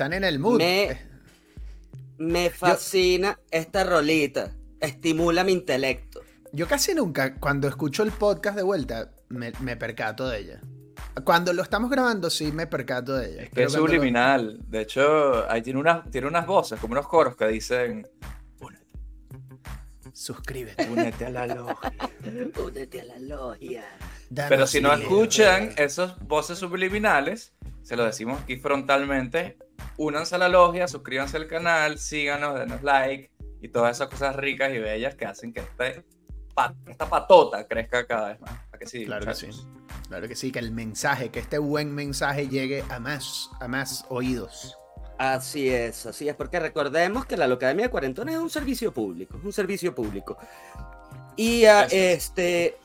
están en el mood. Me, me fascina esta rolita. Estimula mi intelecto. Yo casi nunca, cuando escucho el podcast de vuelta, me, me percato de ella. Cuando lo estamos grabando, sí me percato de ella. Es que es subliminal. De hecho, ahí tiene unas, tiene unas voces, como unos coros que dicen. Suscríbete. Únete a la logia. Únete a la logia. Pero si no escuchan esas voces subliminales, se lo decimos aquí frontalmente. Únanse a la logia, suscríbanse al canal, síganos, denos like y todas esas cosas ricas y bellas que hacen que este, esta patota crezca cada vez más. que sí? Claro que sí. Claro que sí, que el mensaje, que este buen mensaje llegue a más, a más oídos. Así es, así es, porque recordemos que la Academia de Cuarentones es un servicio público, es un servicio público. Y uh, este,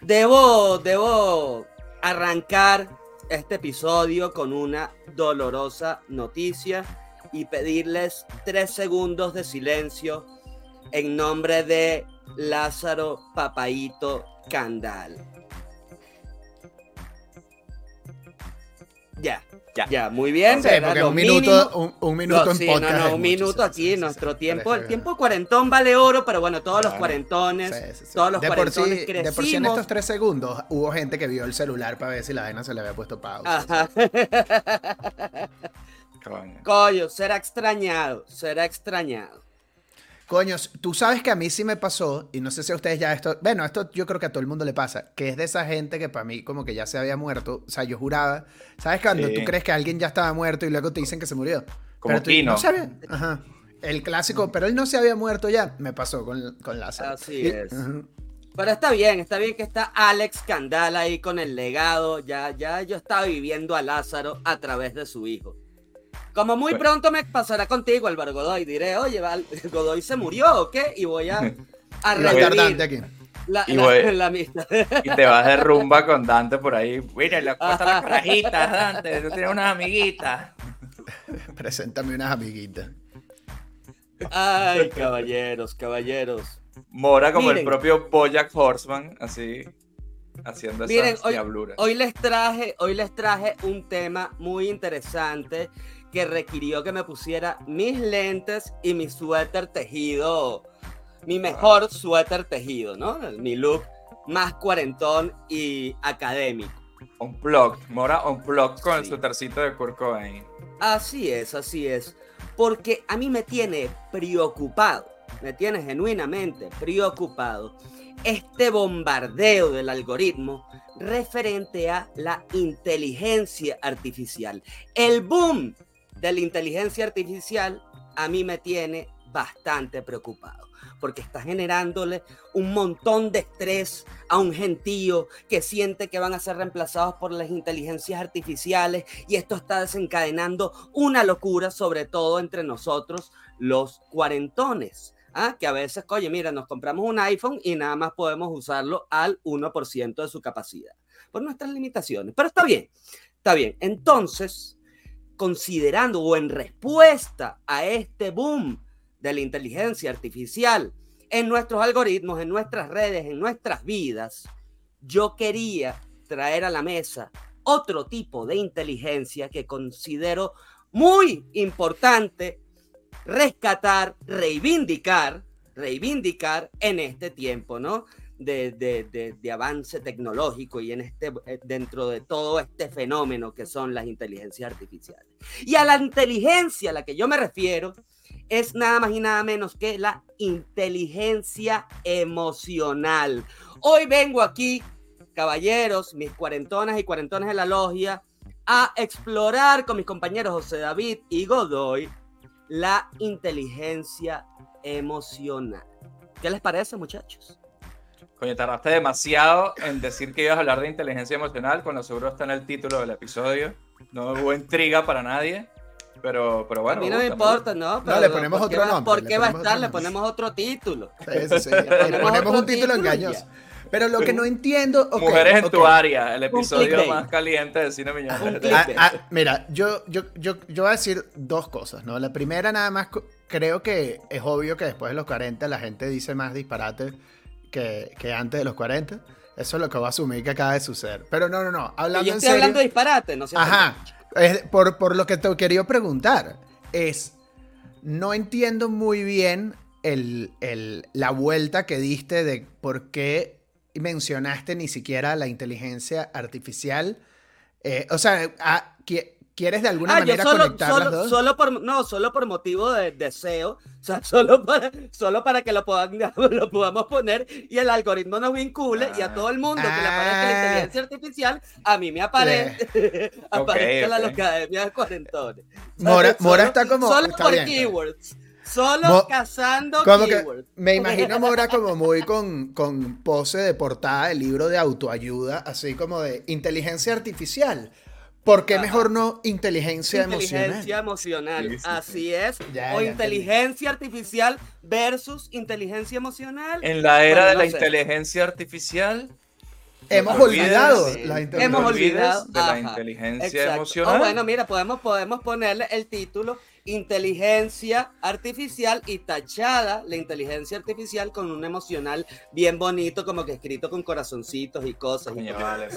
debo, debo arrancar este episodio con una dolorosa noticia y pedirles tres segundos de silencio en nombre de Lázaro Papaito Candal. Ya, ya, ya, muy bien. un minuto, un, minuto en podcast. No, no, un minuto aquí, nuestro tiempo. El tiempo cuarentón vale oro, pero bueno, todos los cuarentones, todos los cuarentones crecimos. De por sí en estos tres segundos hubo gente que vio el celular para ver si la vaina se le había puesto pausa. Coño, será extrañado, será extrañado. Coños, tú sabes que a mí sí me pasó, y no sé si a ustedes ya esto, bueno, esto yo creo que a todo el mundo le pasa, que es de esa gente que para mí como que ya se había muerto, o sea, yo juraba, ¿sabes cuando tú crees que alguien ya estaba muerto y luego te dicen que se murió? Como pero no sabes, ajá, el clásico, pero él no se había muerto ya, me pasó con, con Lázaro. Así es. Pero está bien, está bien que está Alex Candal ahí con el legado, ya, ya yo estaba viviendo a Lázaro a través de su hijo. Como muy pronto me pasará contigo, Álvaro Godoy. Diré, oye, Godoy se murió o qué? Y voy a, a revivir aquí. La, y, la, y, te vas de rumba con Dante por ahí. Mira, le cuesta las carajitas, Dante. Tú tienes unas amiguitas. Preséntame unas amiguitas. Ay, caballeros, caballeros. Mora como el propio Bojack Horseman, así haciendo Miren, hoy, hoy, les traje, hoy les traje un tema muy interesante que requirió que me pusiera mis lentes y mi suéter tejido, mi mejor suéter tejido, ¿no? Mi look más cuarentón y académico. Un blog, Mora un blog con el suétercito de Kurt Cobain. Así es, así es. Porque a mí me tiene preocupado, me tiene genuinamente preocupado este bombardeo del algoritmo referente a la inteligencia artificial. El boom de la inteligencia artificial a mí me tiene bastante preocupado, porque está generándole un montón de estrés a un gentío que siente que van a ser reemplazados por las inteligencias artificiales y esto está desencadenando una locura, sobre todo entre nosotros, los cuarentones. ¿ah? Que a veces, oye, mira, nos compramos un iPhone y nada más podemos usarlo al 1% de su capacidad, por nuestras limitaciones. Pero está bien, está bien. Entonces, considerando o en respuesta a este boom de la inteligencia artificial en nuestros algoritmos, en nuestras redes, en nuestras vidas, yo quería traer a la mesa otro tipo de inteligencia que considero muy importante rescatar, reivindicar, reivindicar en este tiempo, ¿no? De, avance tecnológico y en este, eh, dentro de todo este fenómeno que son las inteligencias artificiales. Y a la inteligencia a la que yo me refiero es nada más y nada menos que la inteligencia emocional. Hoy vengo aquí, caballeros, mis cuarentonas y cuarentones de la logia, a explorar con mis compañeros José David y Godoy la inteligencia emocional. ¿Qué les parece, muchachos? Coño, tardaste demasiado en decir que ibas a hablar de inteligencia emocional, cuando seguro está en el título del episodio. No hubo intriga para nadie. Pero, pero bueno. A mí no me importa, ¿no? no, le ponemos otro nombre. ¿Por qué va a estar? Le ponemos otro título. Sí, sí, Le ponemos, un título engañoso. Pero lo que no entiendo. Mujeres en tu área, el episodio más caliente de Cine Millonario. Ah, ah, mira, yo, yo, yo, yo voy a decir dos cosas, ¿no? La primera, nada más, creo que es obvio que después de los 40 la gente dice más disparates que, antes de los 40. Eso es lo que voy a asumir que acaba de suceder. Pero no, no, no. Hablando yo en estoy serio. hablando de disparate, no sé. Ajá. Es por, por lo que te quería preguntar, es. No entiendo muy bien el, el- la vuelta que diste de por qué mencionaste ni siquiera la inteligencia artificial. Eh, o sea, ah, ¿quieres de alguna Ah, yo manera solo, conectar solo, las dos? solo por, no, solo por motivo de deseo, o sea, solo para, solo para que lo, puedan, lo podamos poner y el algoritmo nos vincule y a todo el mundo que le aparezca la Ah. inteligencia artificial, a mí me aparece, aparezca la ok. academia de cuarentones. Mora, Solo- Mora está como. Solo está por bien, keywords, solo Mo- cazando Como que keywords. me imagino Mora como muy con, con pose de portada de libro de autoayuda, así como de inteligencia artificial. ¿Por qué Ajá. mejor no inteligencia, Inteligencia emocional? emocional, Sí, sí, así es. Ya, o ya inteligencia artificial versus inteligencia emocional. En la era Bueno, de no la sé. inteligencia artificial. Hemos no te olvides- olvidado Sí. la inteligencia. Hemos olvidado, de la inteligencia Exacto. emocional. Bueno, mira, podemos, podemos ponerle el título Inteligencia Artificial y tachada la inteligencia artificial con un emocional bien bonito, como que escrito con corazoncitos y cosas. y Coño, cosas. vale,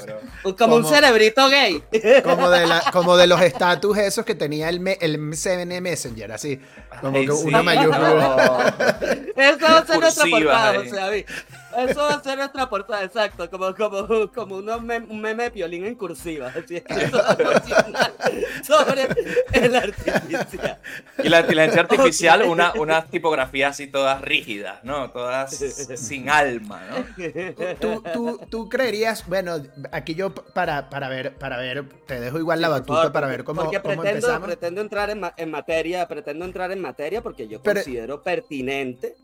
pero. Como un cerebrito gay. Como de, la, como de los estatus esos que tenía el, me- el Messenger, así. Como Ay, que sí. una mayúscula. Eso va a ser nuestra portada, ahí. José David. Eso va a ser nuestra portada, exacto. Como, como, como unos mem- un meme de piolín en cursiva. Así sobre el artificial. Y la inteligencia artificial, una, unas tipografías así todas rígidas, ¿no? Todas sin alma, ¿no? ¿Tú, tú, tú creerías, bueno, aquí yo para, para ver, para ver, te dejo igual la batuta favor, para porque- ver cómo, porque cómo pretendo, empezamos. pretendo entrar en, ma- en materia, pretendo entrar en materia porque yo Pero- considero pertinente,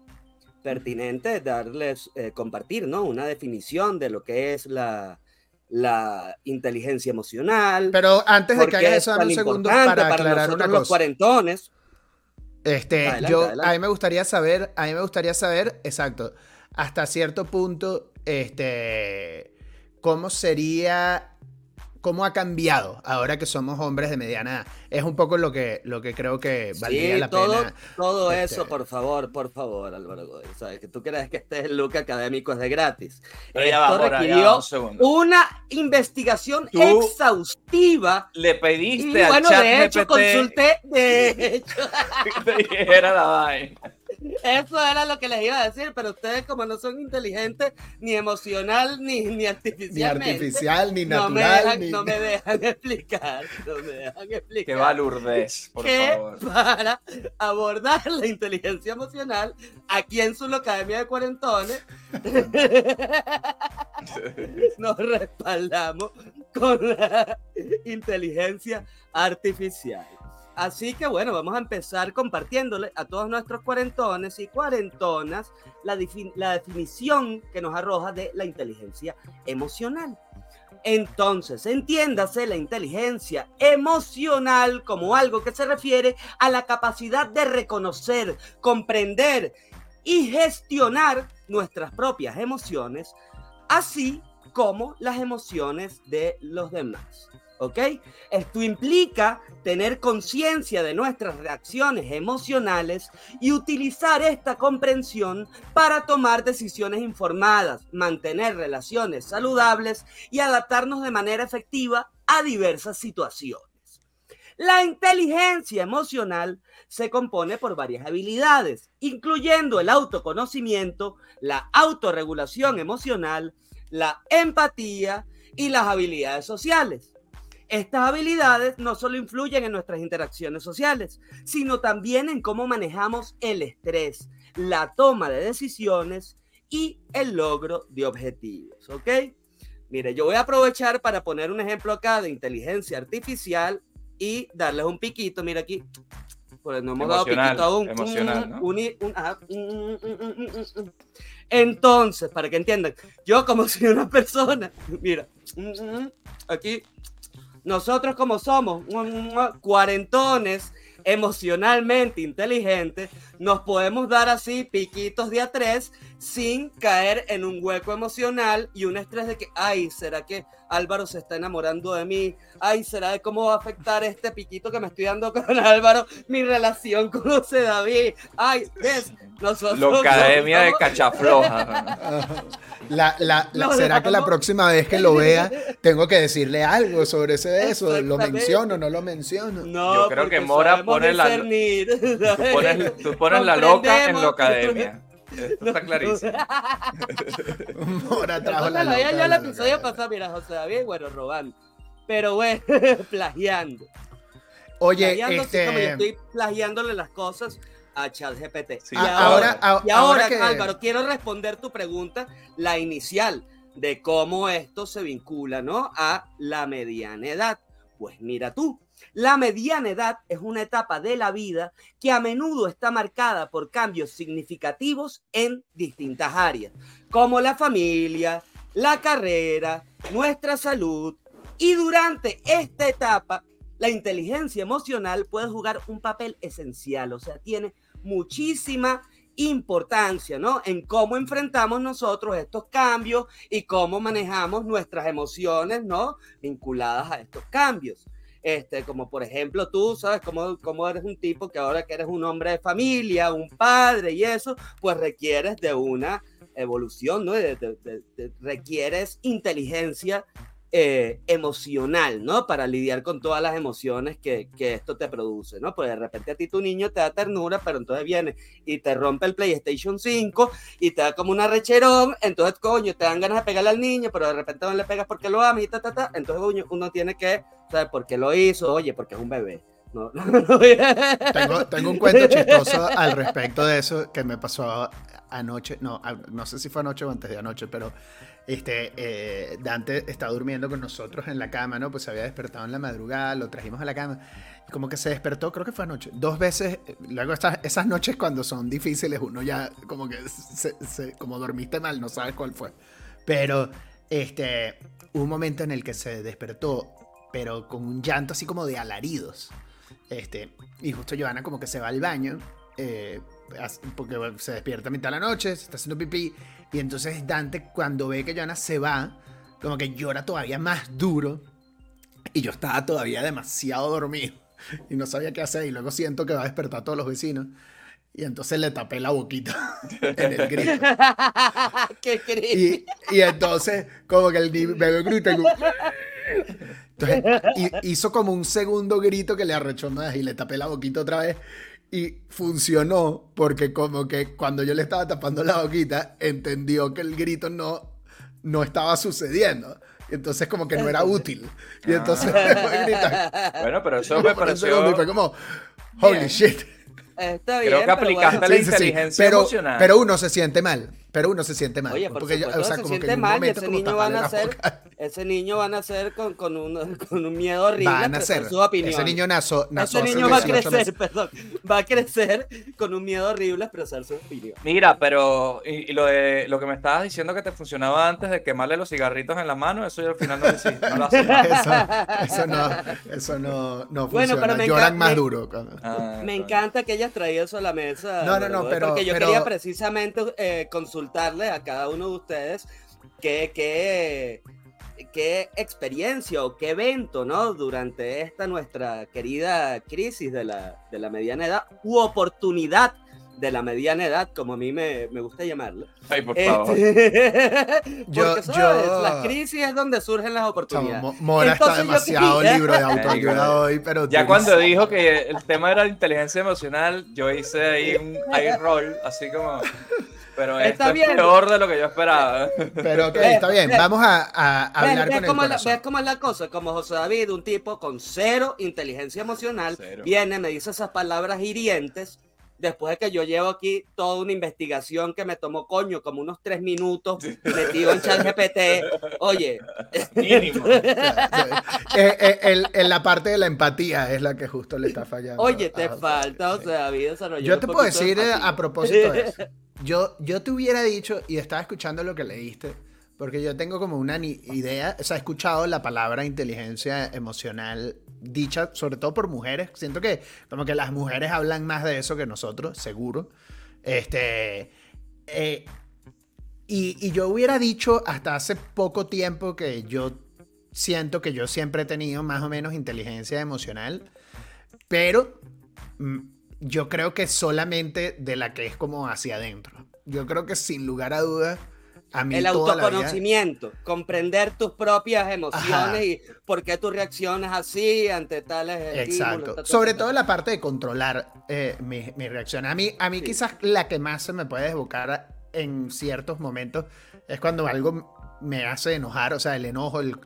pertinente darles, eh, compartir, ¿no? Una definición de lo que es la, la inteligencia emocional. Pero antes de que hagas es eso, dame un segundo importante para aclarar una los cosa. cuarentones. Este, Adelante, yo, adelante. a mí me gustaría saber, a mí me gustaría saber, exacto, hasta cierto punto, este, cómo sería, cómo ha cambiado ahora que somos hombres de mediana edad. Es un poco lo que, lo que creo que valdría Sí, la todo, pena. todo este- eso, por favor, por favor, Álvaro Godoy. Sabes que tú crees que este look académico es de gratis. Pero ya va, Esto va, requirió un segundo. una investigación Tú- exhaustiva. Le Y pediste al bueno, chat de hecho, GPT consulté, de hecho, te dijera la vaina. Eso era lo que les iba a decir, pero ustedes como no son inteligentes, ni emocional, ni, ni Ni artificial, ni no, me natural, dejan, ni... no me dejan explicar, no me dejan explicar. Que valurdez, por que favor. para abordar la inteligencia emocional aquí en su academia de cuarentones nos respaldamos con la inteligencia artificial. Así que bueno, vamos a empezar compartiéndole a todos nuestros cuarentones y cuarentonas la, la definición que nos arroja de la inteligencia emocional. Entonces, entiéndase la inteligencia emocional como algo que se refiere a la capacidad de reconocer, comprender y gestionar nuestras propias emociones, así como las emociones de los demás. ¿Ok? Esto implica tener conciencia de nuestras reacciones emocionales y utilizar esta comprensión para tomar decisiones informadas, mantener relaciones saludables y adaptarnos de manera efectiva a diversas situaciones. La inteligencia emocional se compone por varias habilidades, incluyendo el autoconocimiento, la autorregulación emocional, la empatía y las habilidades sociales. Estas habilidades no solo influyen en nuestras interacciones sociales, sino también en cómo manejamos el estrés, la toma de decisiones y el logro de objetivos, ¿ok? Mire, yo voy a aprovechar para poner un ejemplo acá de inteligencia artificial y darles un piquito, mira aquí, porque no hemos dado piquito aún. emocional, ¿no? Un- un- ajá. Entonces, para que entiendan, yo como soy una persona, mira, aquí, nosotros como somos cuarentones, emocionalmente inteligentes, nos podemos dar así piquitos de tres sin caer en un hueco emocional y un estrés de que, ay, ¿será que Álvaro se está enamorando de mí? Ay, ¿será de cómo va a afectar este piquito que me estoy dando con Álvaro mi relación con José David? Ay, ¿ves? Nosotros, la academia de cachafloja. La, la, ¿Será que la próxima vez que lo vea tengo que decirle algo sobre ese eso? ¿Lo menciono no lo menciono? No, Yo creo que Mora pone la, tú pones, la loca en la academia. Esto está clarísimo. Mora trajo la loca. Ya el episodio pasado, mira, José David, bueno, robando. Pero bueno, plagiando. Oye, este... como yo estoy plagiándole las cosas a ChatGPT. Sí. Y ahora, y ahora, Álvaro, quiero responder tu pregunta, la inicial, de cómo esto se vincula, ¿no? A la mediana edad. Pues mira tú, la mediana edad es una etapa de la vida que a menudo está marcada por cambios significativos en distintas áreas, como la familia, la carrera, nuestra salud. Y durante esta etapa, la inteligencia emocional puede jugar un papel esencial, o sea, tiene muchísima importancia, ¿no? En cómo enfrentamos nosotros estos cambios y cómo manejamos nuestras emociones, ¿no? Vinculadas a estos cambios. Este, como por ejemplo tú, ¿sabes? Cómo, cómo eres un tipo que ahora que eres un hombre de familia, un padre y eso, pues requieres de una evolución, ¿no? requieres inteligencia eh, emocional, ¿no? Para lidiar con todas las emociones que, que, esto te produce, ¿no? Pues de repente a ti tu niño te da ternura, pero entonces viene y te rompe el PlayStation 5 y te da como una recherón, entonces, coño, te dan ganas de pegarle al niño, pero de repente no le pegas porque lo amas y ta, ta, ta. Entonces, coño, uno tiene que, ¿sabes? ¿Por qué lo hizo? Oye, porque es un bebé. No, tengo, un cuento chistoso al respecto de eso que me pasó anoche, no, no sé si fue anoche o antes de anoche, pero este, eh, Dante está durmiendo con nosotros en la cama, ¿no? Pues se había despertado en la madrugada, lo trajimos a la cama. Y como que se despertó, creo que fue anoche, dos veces. Luego esas noches cuando son difíciles, uno ya como que se, como dormiste mal, no sabes cuál fue. Pero este, un momento en el que se despertó, pero con un llanto así como de alaridos. Este, y justo Joana como que se va al baño, eh, porque se despierta a mitad de la noche, se está haciendo pipí y entonces Dante, cuando ve que Joana se va, como que llora todavía más duro. Y yo estaba todavía demasiado dormido. Y no sabía qué hacer. Y luego siento que va a despertar a todos los vecinos. Y entonces le tapé la boquita en el grito. ¿Qué y, y, entonces, como que el bebé grita. Entonces, hizo como un segundo grito que le arrechó más y le tapé la boquita otra vez. Y funcionó porque como que cuando yo le estaba tapando la boquita, entendió que el grito no, no estaba sucediendo. Entonces como que no era útil. Y entonces ah. Bueno, pero eso me pareció... Y fue como, holy shit. Está bien, Creo que aplicaste la inteligencia pero, emocional. Pero uno se siente mal. Pero uno se siente mal. Oye, porque o sea, se como siente que mal y ese niño va a nacer, ese niño va a nacer con, con, un, con un miedo horrible. Va a nacer. Su opinión. Ese niño nació. ese niño va a crecer, perdón. Va a crecer con un miedo horrible a expresar su opinión. Mira, pero y, lo de lo que me estabas diciendo que te funcionaba antes de quemarle los cigarritos en la mano, eso yo al final no lo hice. No lo eso, eso, no, eso no, no bueno, funciona. Pero me Lloran más duro. Ah, me encanta que hayas traído eso a la mesa. No, no, no, pero. Porque yo pero, quería precisamente eh, consultarle a cada uno de ustedes qué, qué, qué experiencia o qué evento, ¿no? Durante esta nuestra querida crisis de la, de la mediana edad u oportunidad de la mediana edad, como a mí me, me gusta llamarlo. Ay, por favor. Este, yo, yo... La crisis es donde surgen las oportunidades. Mora está demasiado libro de autoayuda hoy, pero... Ya cuando dijo que el tema era la inteligencia emocional, yo hice ahí un eye roll, así como... Pero está esto bien. es peor de lo que yo esperaba. Pero ok, está bien. Vamos a, a hablar con cómo el ¿Ves cómo es la cosa? Como José David, un tipo con cero inteligencia emocional, viene, me dice esas palabras hirientes, después de que yo llevo aquí toda una investigación que me tomó coño como unos tres minutos metido en chat GPT. Oye, mínimo. Eh, eh, en la parte de la empatía es la que justo le está fallando. Oye, te falta, José David, Yo te puedo decir eh, a propósito de eso. Yo, yo te hubiera dicho, y estaba escuchando lo que leíste, porque yo tengo como una idea, o sea, he escuchado la palabra inteligencia emocional dicha, sobre todo por mujeres. Siento que como que las mujeres hablan más de eso que nosotros, seguro. Este. Eh, y, y, yo hubiera dicho hasta hace poco tiempo que yo siento que yo siempre he tenido más o menos inteligencia emocional, pero mm, yo creo que solamente de la que es como hacia adentro. Yo creo que sin lugar a dudas el autoconocimiento, comprender tus propias emociones y por qué tú reaccionas así ante tales Exacto. Sobre todo la parte de controlar eh, mis, reacciones. A mí, a mí quizás la que más se me puede desbocar en ciertos momentos es cuando algo me hace enojar, o sea, el enojo, el,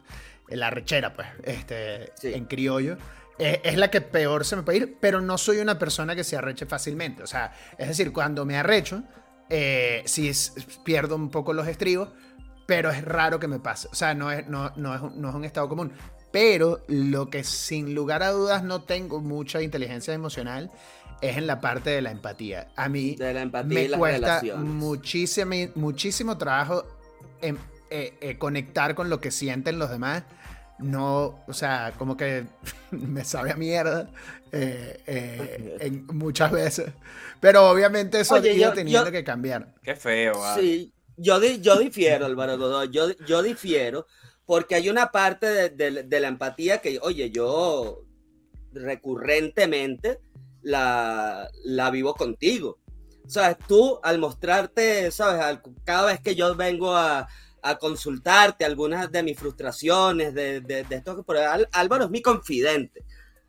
la rechera, pues, este, en criollo. Es, es la que peor se me puede ir, pero no soy una persona que se arreche fácilmente. O sea, es decir, cuando me arrecho, eh, sí pierdo un poco los estribos, pero es raro que me pase. O sea, no es, no, no, es, no es un estado común. Pero lo que sin lugar a dudas no tengo mucha inteligencia emocional es en la parte de la empatía. A mí me cuesta muchísimo, muchísimo trabajo en, eh, eh, conectar con lo que sienten los demás no, o sea, como que me sabe a mierda eh, eh, muchas veces. Pero obviamente eso Oye, teniendo que cambiar. Qué feo. Sí, yo, yo difiero, Álvaro yo, yo difiero porque hay una parte de, la empatía que, oye, yo recurrentemente la, la vivo contigo. O sea, tú al mostrarte, ¿sabes? cada vez que yo vengo a, a consultarte algunas de mis frustraciones, de, de, de esto que Álvaro es mi confidente.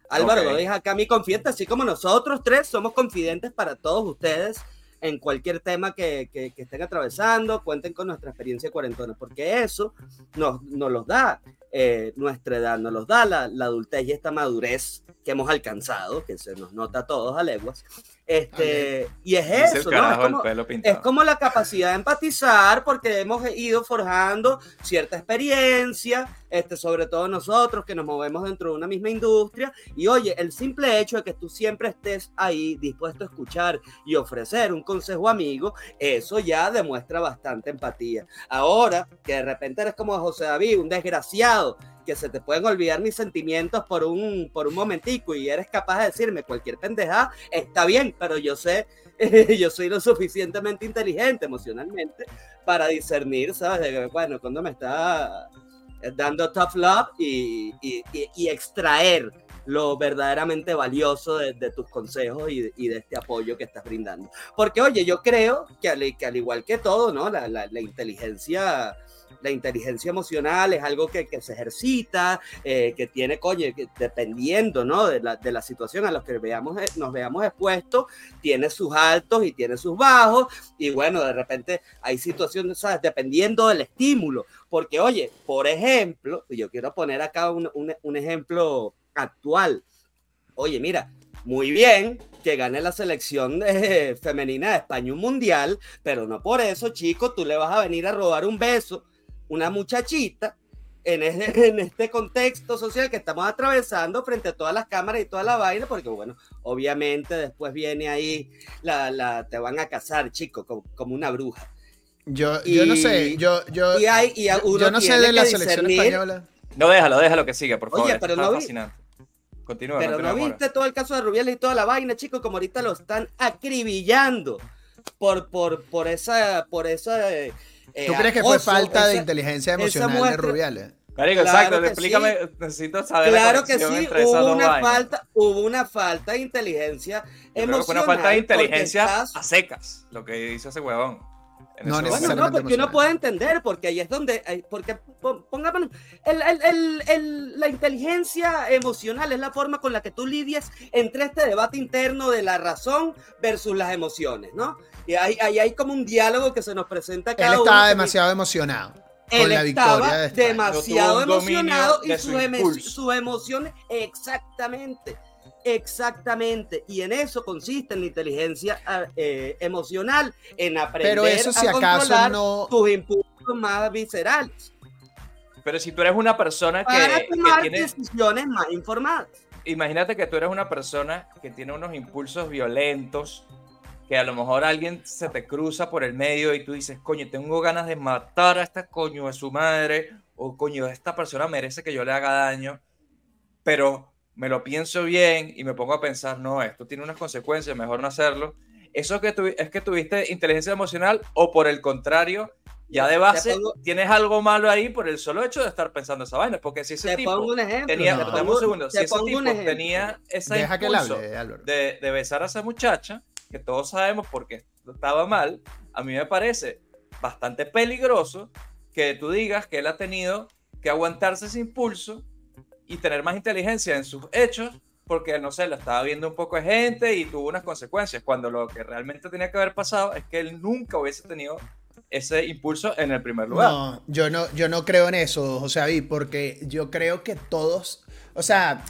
Álvaro lo deja acá mi confidente, así como nosotros tres somos confidentes para todos ustedes en cualquier tema que, que, estén atravesando, cuenten con nuestra experiencia cuarentona, porque eso nos, nos los da eh, nuestra edad, nos los da la, la adultez y esta madurez que hemos alcanzado, que se nos nota a todos a leguas. Este, y es eso, ¿no? Es como, la capacidad de empatizar porque hemos ido forjando cierta experiencia, este, sobre todo nosotros que nos movemos dentro de una misma industria. Y oye, el simple hecho de que tú siempre estés ahí dispuesto a escuchar y ofrecer un consejo amigo, eso ya demuestra bastante empatía. Ahora que de repente eres como José David, un desgraciado que se te pueden olvidar mis sentimientos por un, por un momentico y eres capaz de decirme cualquier pendejada, está bien, pero yo sé, yo soy lo suficientemente inteligente emocionalmente para discernir, ¿sabes? De bueno, cuando me está dando tough love y, y, extraer lo verdaderamente valioso de, tus consejos y, y, de este apoyo que estás brindando. Porque, oye, yo creo que al, que al igual que todo, ¿no? La, la, la inteligencia la inteligencia emocional es algo que, se ejercita, eh, que tiene, coño, dependiendo ¿no? de, la, de la situación a la que veamos, eh, nos veamos expuestos, tiene sus altos y tiene sus bajos, y bueno, de repente hay situaciones, ¿sabes? Dependiendo del estímulo, porque oye, por ejemplo, yo quiero poner acá un, un ejemplo actual. Oye, mira, muy bien que gane la selección de, femenina de España un mundial, pero no por eso, chico, tú le vas a venir a robar un beso una muchachita en este, en este contexto social que estamos atravesando frente a todas las cámaras y toda la vaina, porque bueno, obviamente después viene ahí, la, la te van a casar, chico, como, una bruja. Yo, yo no sé, yo, yo, yo no sé de la selección española. No, déjalo, déjalo que siga, por favor. Oye, pero no fascinante. Continúa. Pero no, viste todo el caso de Rubiales y toda la vaina, chicos, como ahorita lo están acribillando por, por, por esa, por esa ¿Tú crees que fue falta de inteligencia emocional de Rubiales? exacto, explícame, necesito saber Claro que sí, hubo una, falta, hubo una falta de inteligencia emocional. Fue una falta de inteligencia a secas, lo que dice ese huevón. No, bueno, no, porque uno puede entender, porque ahí es donde, porque pongamos, el, el, el, la inteligencia emocional es la forma con la que tú lidias entre este debate interno de la razón versus las emociones, ¿no? Y ahí, hay como un diálogo que se nos presenta cada Él estaba demasiado emocionado. Él estaba demasiado emocionado y sus, sus emociones, exactamente Exactamente, y en eso consiste la inteligencia ah, eh, emocional, en aprender Pero eso, si a controlar no... tus impulsos más viscerales. Pero si tú eres una persona que, Para tomar tiene... decisiones más informadas. Imagínate que tú eres una persona que tiene unos impulsos violentos, que a lo mejor alguien se te cruza por el medio y tú dices, coño, tengo ganas de matar a esta coño de su madre, o coño, esta persona merece que yo le haga daño, pero me lo pienso bien y me pongo a pensar, no, esto tiene unas consecuencias, mejor no hacerlo. ¿Eso que es que tuviste inteligencia emocional o por el contrario, ya de base tienes algo malo ahí por el solo hecho de estar pensando esa vaina. Porque si ese tipo tenía, un segundo, si ese tipo tenía esa impulso de, de besar a esa muchacha, que todos sabemos porque estaba mal, a mí me parece bastante peligroso que tú digas que él ha tenido que aguantarse ese impulso y tener más inteligencia en sus hechos porque, no sé, lo estaba viendo un poco de gente y tuvo unas consecuencias, cuando lo que realmente tenía que haber pasado es que él nunca hubiese tenido ese impulso en el primer lugar. No, yo no, yo no creo en eso, José David, porque yo creo que todos, o sea,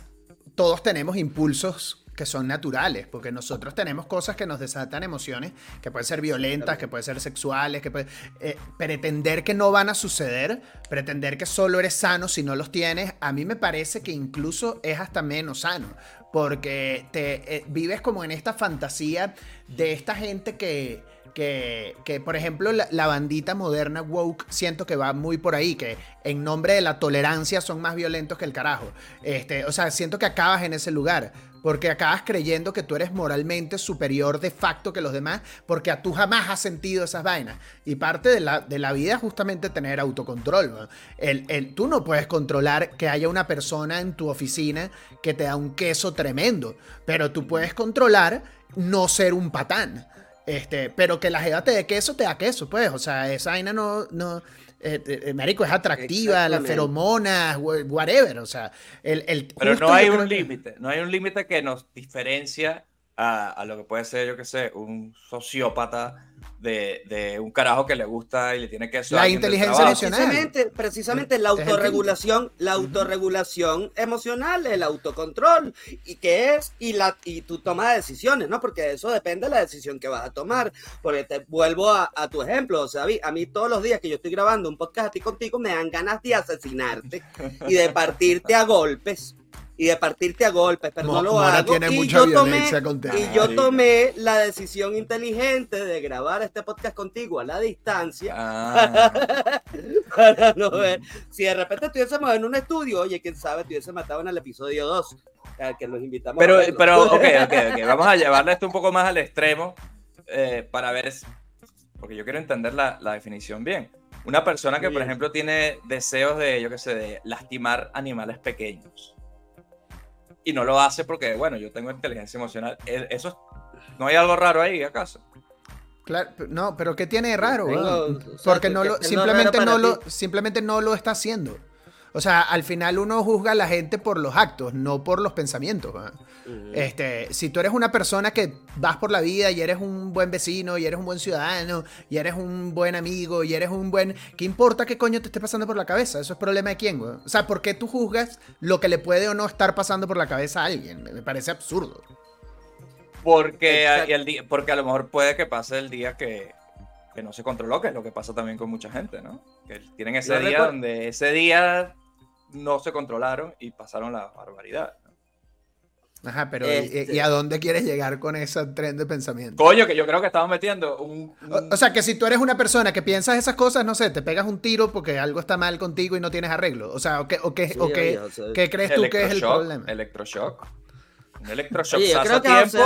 todos tenemos impulsos que son naturales, porque nosotros tenemos cosas que nos desatan emociones, que pueden ser violentas, que pueden ser sexuales, que pueden, eh, pretender que no van a suceder, pretender que solo eres sano si no los tienes, a mí me parece que incluso es hasta menos sano, porque te eh, vives como en esta fantasía de esta gente que que, que por ejemplo, la, bandita moderna woke siento que va muy por ahí, que en nombre de la tolerancia son más violentos que el carajo. Este, o sea, siento que acabas en ese lugar, porque acabas creyendo que tú eres moralmente superior de facto que los demás, porque a tú jamás has sentido esas vainas. Y parte de la, de la vida es justamente tener autocontrol. El, el, tú no puedes controlar que haya una persona en tu oficina que te da un queso tremendo, pero tú puedes controlar no ser un patán. Este, pero que la jeva te dé queso, te da queso, pues. O sea, esa vaina no. no eh, eh, eh Marico es atractiva, las feromonas, whatever. O sea, el. el pero no hay un límite. No hay un límite que nos diferencia a, a, lo que puede ser, yo que sé, un sociópata de, un carajo que le gusta y le tiene que la inteligencia emocional. Precisamente, precisamente la autorregulación la autorregulación emocional el autocontrol y qué es y la y tu toma de decisiones no porque eso depende de la decisión que vas a tomar. Porque te vuelvo a, tu ejemplo o sea a mí todos los días que yo estoy grabando un podcast a ti contigo me dan ganas de asesinarte y de partirte a golpes y de partirte a golpes, pero no lo hago. y, yo tomé, y yo tomé la decisión inteligente de grabar este podcast contigo a la distancia ah. para no ver. Si de repente estuviésemos en un estudio, oye, quién sabe, estuviese matado en el episodio 2, que los invitamos. Pero, pero ok, ok, ok, vamos a llevarle esto un poco más al extremo eh, para ver, porque yo quiero entender la, la definición bien. Una persona que, por ejemplo, tiene deseos de, yo qué sé, de lastimar animales pequeños y no lo hace porque, bueno, yo tengo inteligencia emocional. E, eso, ¿no hay algo raro ahí, acaso? Claro, no, pero ¿qué tiene de raro? porque no lo, simplemente, no lo, simplemente no lo está haciendo. O sea, al final uno juzga a la gente por los actos, no por los pensamientos. este, si tú eres una persona que vas por la vida y eres un buen vecino, y eres un buen ciudadano, y eres un buen amigo, y eres un buen... ¿Qué importa qué coño te esté pasando por la cabeza? Eso es problema de quién, güey. O sea, ¿por qué tú juzgas lo que le puede o no estar pasando por la cabeza a alguien? Me parece absurdo. Porque, el porque a lo mejor puede que pase el día que, que no se controló, que es lo que pasa también con mucha gente, ¿no? Que tienen ese día donde ese día no se controlaron y pasaron la barbaridad. Ajá, pero ¿y, este a dónde quieres llegar con ese tren de pensamiento? Coño, que yo creo que estamos metiendo un... O, sea, que si tú eres una persona que piensas esas cosas, no sé, te pegas un tiro porque algo está mal contigo y no tienes arreglo. O sea, ¿o qué, o qué, o qué, ¿qué crees tú que es el problema? Electroshock. Un electroshock. Oye, yo creo que tiempo,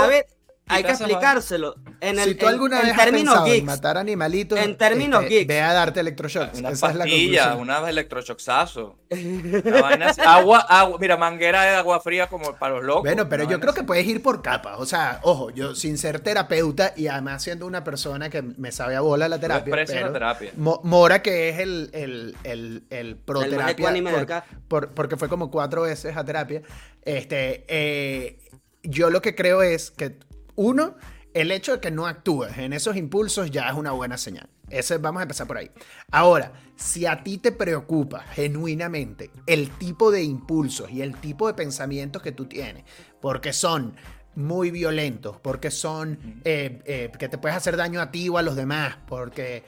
hay que explicárselo. En el, si tú alguna vez términos has geeks, en matar animalitos, en términos este, geeks, ve a darte electroshocks. Una Esa pastilla, es una electroshocksazo. agua, agua, mira, manguera de agua fría como para los locos. Bueno, pero yo creo que puedes ir por capas. O sea, ojo, yo sin ser terapeuta y además siendo una persona que me sabe a bola la terapia. Pero terapia. Mora, que es el, el, el, el pro terapia, por, porque fue como cuatro veces a terapia. Este, eh, yo lo que creo es que uno, el hecho de que no actúes en esos impulsos ya es una buena señal. Ese, vamos a empezar por ahí. Ahora, si a ti te preocupa genuinamente el tipo de impulsos y el tipo de pensamientos que tú tienes, porque son muy violentos, porque son eh, eh, que te puedes hacer daño a ti o a los demás, porque,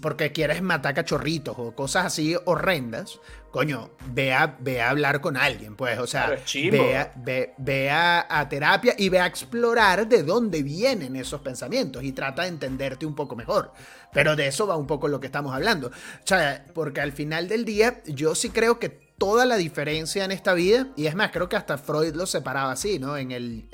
porque quieres matar cachorritos o cosas así horrendas, coño, ve a, ve a hablar con alguien, pues, o sea, ve, a, terapia y ve a explorar de dónde vienen esos pensamientos y trata de entenderte un poco mejor. Pero de eso va un poco lo que estamos hablando. O sea, porque al final del día yo sí creo que toda la diferencia en esta vida, y es más, creo que hasta Freud lo separaba así, ¿no? En el,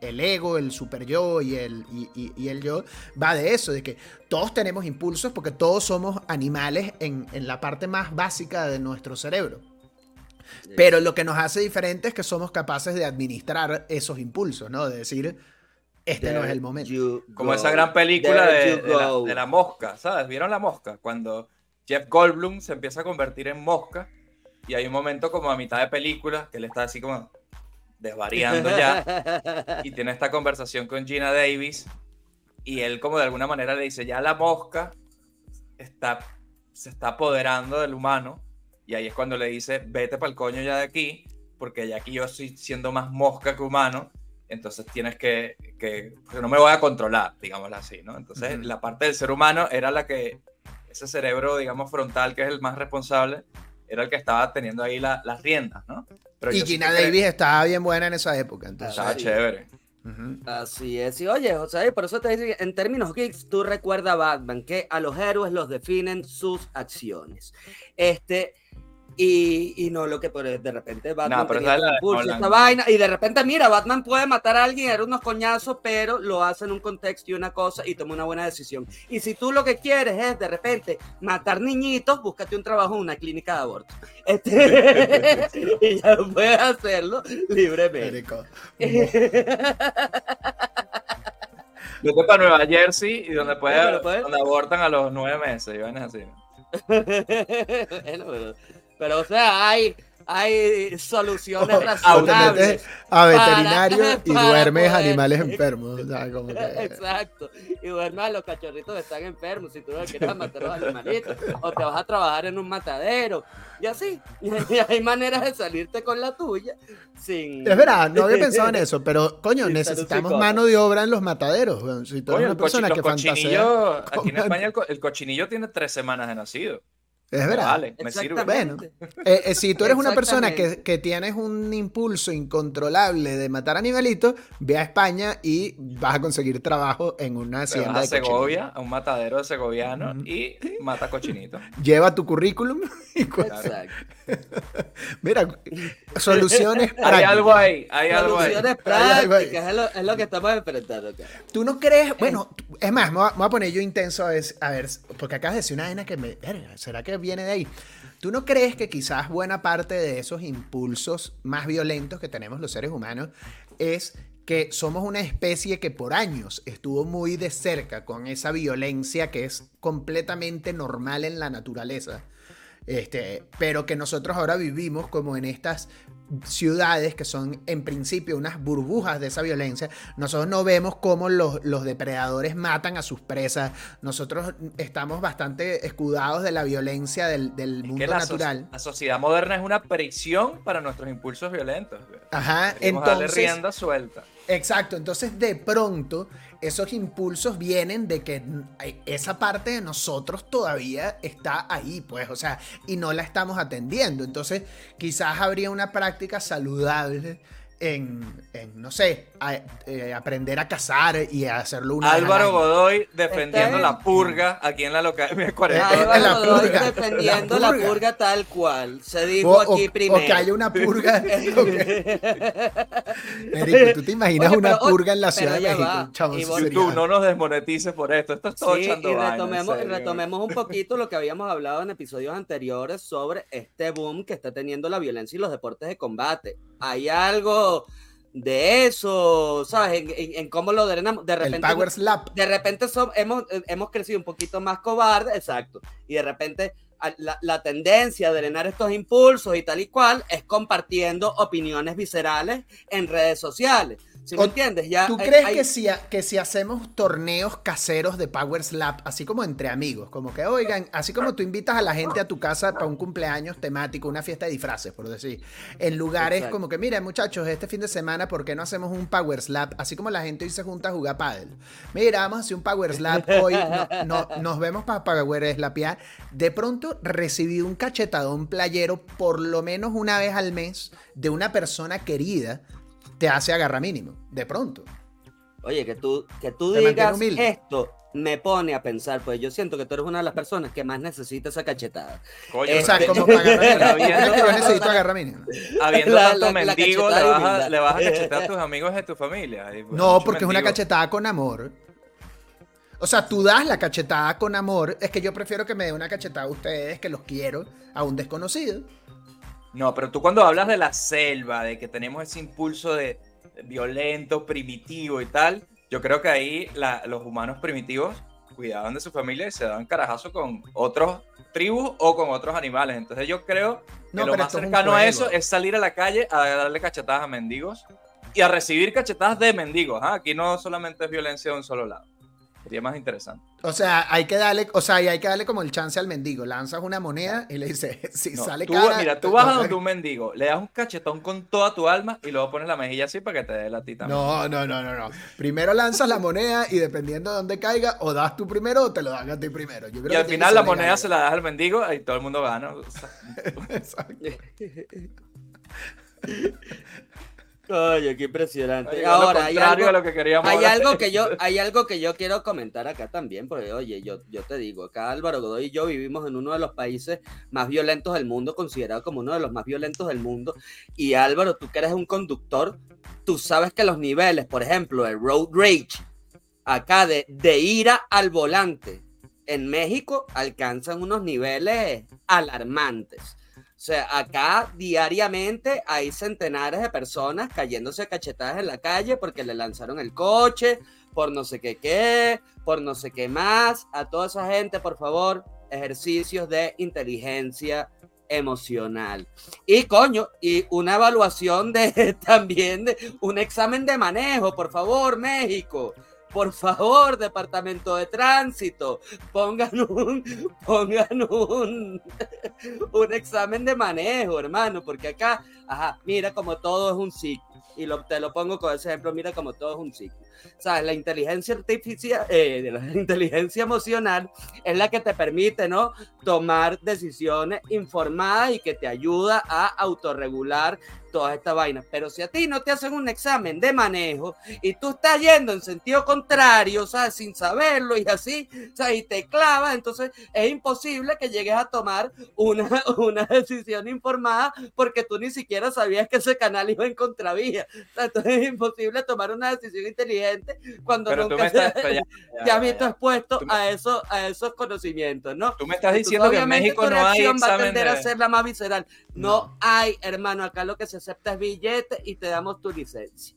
ego, el super yo y el, y, el yo, va de eso, de que todos tenemos impulsos porque todos somos animales en, en la parte más básica de nuestro cerebro. Pero lo que nos hace diferente es que somos capaces de administrar esos impulsos, ¿no? De decir, este no es el momento. Como esa gran película de, la, mosca, ¿sabes? ¿Vieron la mosca? Cuando Jeff Goldblum se empieza a convertir en mosca y hay un momento como a mitad de película que él está así como desvariando ya y tiene esta conversación con Gina Davis y él como de alguna manera le dice, ya la mosca está, se está apoderando del humano y ahí es cuando le dice, vete para el coño ya de aquí, porque ya aquí yo estoy siendo más mosca que humano, entonces tienes que, que no me voy a controlar, digámoslo así, ¿no? Entonces la parte del ser humano era la que, ese cerebro, digamos, frontal, que es el más responsable, era el que estaba teniendo ahí las riendas, ¿no? y Gina Davis estaba bien buena en esa época. Entonces. Estaba chévere. Así es. Y oye, José, por eso te dice, en términos geeks, tú recuerda a Batman que a los héroes los definen sus acciones. Este, y, y, no lo que de repente Batman esta vaina y de repente mira Batman puede matar a alguien era unos coñazos pero lo hace en un contexto y una cosa y toma una buena decisión. Y si tú lo que quieres es de repente matar niñitos búscate un trabajo en una clínica de aborto. Este, y ya puedes hacerlo libremente. Vete para Nueva Jersey y donde, puede, donde abortan a los nueve meses y van así. Bueno, pero, o sea, hay, hay soluciones razonables. A veterinario y duermes animales enfermos. Exacto. Y duermes a los cachorritos que están enfermos. Si tú no quieres matar a los animalitos. O te vas a trabajar en un matadero. Y así. Y hay maneras de salirte con la tuya. Sin... Es verdad, no había pensado en eso. Pero, coño, necesitamos mano de obra en los mataderos. Si tú eres una persona que fantasea. Aquí en España el cochinillo tiene tres semanas de nacido. Es verdad. Vale, me sirve. Bueno, eh, eh, si tú eres una persona que, que, tienes un impulso incontrolable de matar animalitos, ve a España y vas a conseguir trabajo en una hacienda de Segovia, a un matadero de segoviano y mata cochinito. Lleva tu currículum y Exacto. Mira, soluciones prácticas. Hay algo ahí, hay algo ahí. Soluciones prácticas, es lo, es lo, que estamos enfrentando. Tú no crees, bueno, es más, me voy a poner yo intenso a ver, a ver porque acabas de decir una vaina que me... ¿Será que viene de ahí. ¿Tú no crees que quizás buena parte de esos impulsos más violentos que tenemos los seres humanos es que somos una especie que por años estuvo muy de cerca con esa violencia que es completamente normal en la naturaleza? Este, pero que nosotros ahora vivimos como en estas ciudades que son en principio unas burbujas de esa violencia, nosotros no vemos cómo los, los, depredadores matan a sus presas, nosotros estamos bastante escudados de la violencia del, del mundo natural. la sociedad moderna es una prisión para nuestros impulsos violentos. Ajá, entonces... rienda suelta. Exacto, entonces de pronto esos impulsos vienen de que esa parte de nosotros todavía está ahí, pues, o sea, y no la estamos atendiendo. Entonces, quizás habría una práctica saludable en, no sé, eh, aprender a cazar y a hacerlo una Álvaro Godoy defendiendo la purga aquí en la localidad. Álvaro Godoy defendiendo la purga. tal cual. Se dijo aquí primero. O que haya una purga. Eric, ¿tú te imaginas una purga en la Ciudad de México? y tú no nos desmonetices por esto. Esto es todo sí, y retomemos, retomemos un poquito lo que habíamos hablado en episodios anteriores sobre este boom que está teniendo la violencia y los deportes de combate. Hay algo de eso, ¿sabes? En, cómo lo drenamos. De repente, power slap. De repente hemos, hemos crecido un poquito más cobarde, exacto. Y de repente la, tendencia a drenar estos impulsos y tal y cual es compartiendo opiniones viscerales en redes sociales. ¿Sí me entiendes? Ya ¿Tú crees que, si, que si hacemos torneos caseros de Power Slap, así como entre amigos, como que, oigan, así como tú invitas a la gente a tu casa para un cumpleaños temático, una fiesta de disfraces, por decir, en lugares como que, miren muchachos, este fin de semana, ¿por qué no hacemos un Power Slap? Así como la gente hoy se junta a jugar pádel. Mira, vamos a hacer un Power Slap hoy, no, nos vemos para Power Slapia. De pronto recibí un cachetadón playero por lo menos una vez al mes de una persona querida te hace agarrar mínimo, de pronto. Oye, que tú, que tú digas esto me pone a pensar, pues yo siento que tú eres una de las personas que más necesita esa cachetada. Coño, o sea, como para agarrar yo necesito agarrar Habiendo tanto mendigo, le vas, a, le vas, a, cachetar a tus amigos de tu familia. Pues, no, porque es una cachetada con amor. O sea, tú das la cachetada con amor. Es que yo prefiero que me dé una cachetada a ustedes, que los quiero, a un desconocido. No, pero tú cuando hablas de la selva, de que tenemos ese impulso de violento, primitivo y tal, yo creo que ahí los humanos primitivos cuidaban de su familia y se daban carajazo con otros tribus o con otros animales. Entonces yo creo que lo más cercano a eso es salir a la calle a darle cachetadas a mendigos y a recibir cachetadas de mendigos. ¿ah? Aquí no solamente es violencia de un solo lado. Sería más interesante. O sea, hay que darle, o sea, hay que darle como el chance al mendigo. Lanzas una moneda y le dices, si sale tú, cara, Mira, tú vas a donde un mendigo, le das un cachetón con toda tu alma y luego pones la mejilla así para que te dé la tita. No, no, no, no, no. Primero lanzas la moneda y dependiendo de dónde caiga, o das tú primero o te lo dan a ti primero. y al final la moneda se la das al mendigo y todo el mundo gana. Exacto. Oye, qué impresionante. Ahora, hay algo, lo que hay algo que yo, hay algo que yo quiero comentar acá también, porque oye, yo, yo te digo, acá Álvaro Godoy y yo vivimos en uno de los países más violentos del mundo, considerado como uno de los más violentos del mundo. Y Álvaro, tú que eres un conductor, tú sabes que los niveles, por ejemplo, el road rage, acá de, de ira al volante, en México alcanzan unos niveles alarmantes. O sea, acá diariamente hay centenares de personas cayéndose cachetadas en la calle porque le lanzaron el coche, por no sé qué qué, por no sé qué más. A toda esa gente, por favor, ejercicios de inteligencia emocional. Y coño, y una evaluación de también de un examen de manejo, por favor, México por favor, departamento de tránsito, pongan un, pongan un, un examen de manejo, hermano, porque acá, ajá, mira como todo es un ciclo. Y te lo pongo con ese ejemplo, mira como todo es un ciclo. ¿Sabes? La inteligencia artificial, eh, la inteligencia emocional es la que te permite, ¿no? Tomar decisiones informadas y que te ayuda a autorregular toda esta vaina. Pero si a ti no te hacen un examen de manejo y tú estás yendo en sentido contrario, ¿sabes? Sin saberlo y así, ¿sabes? Y te clavas, entonces es imposible que llegues a tomar una, una decisión informada porque tú ni siquiera sabías que ese canal iba en contravía. Entonces es imposible tomar una decisión inteligente cuando nunca te, has visto expuesto a, eso, a esos conocimientos, ¿no? Tú me estás diciendo que en México no hay examen va a tender a ser la más visceral. No, hay, hermano, acá lo que se aceptas billete y te damos tu licencia.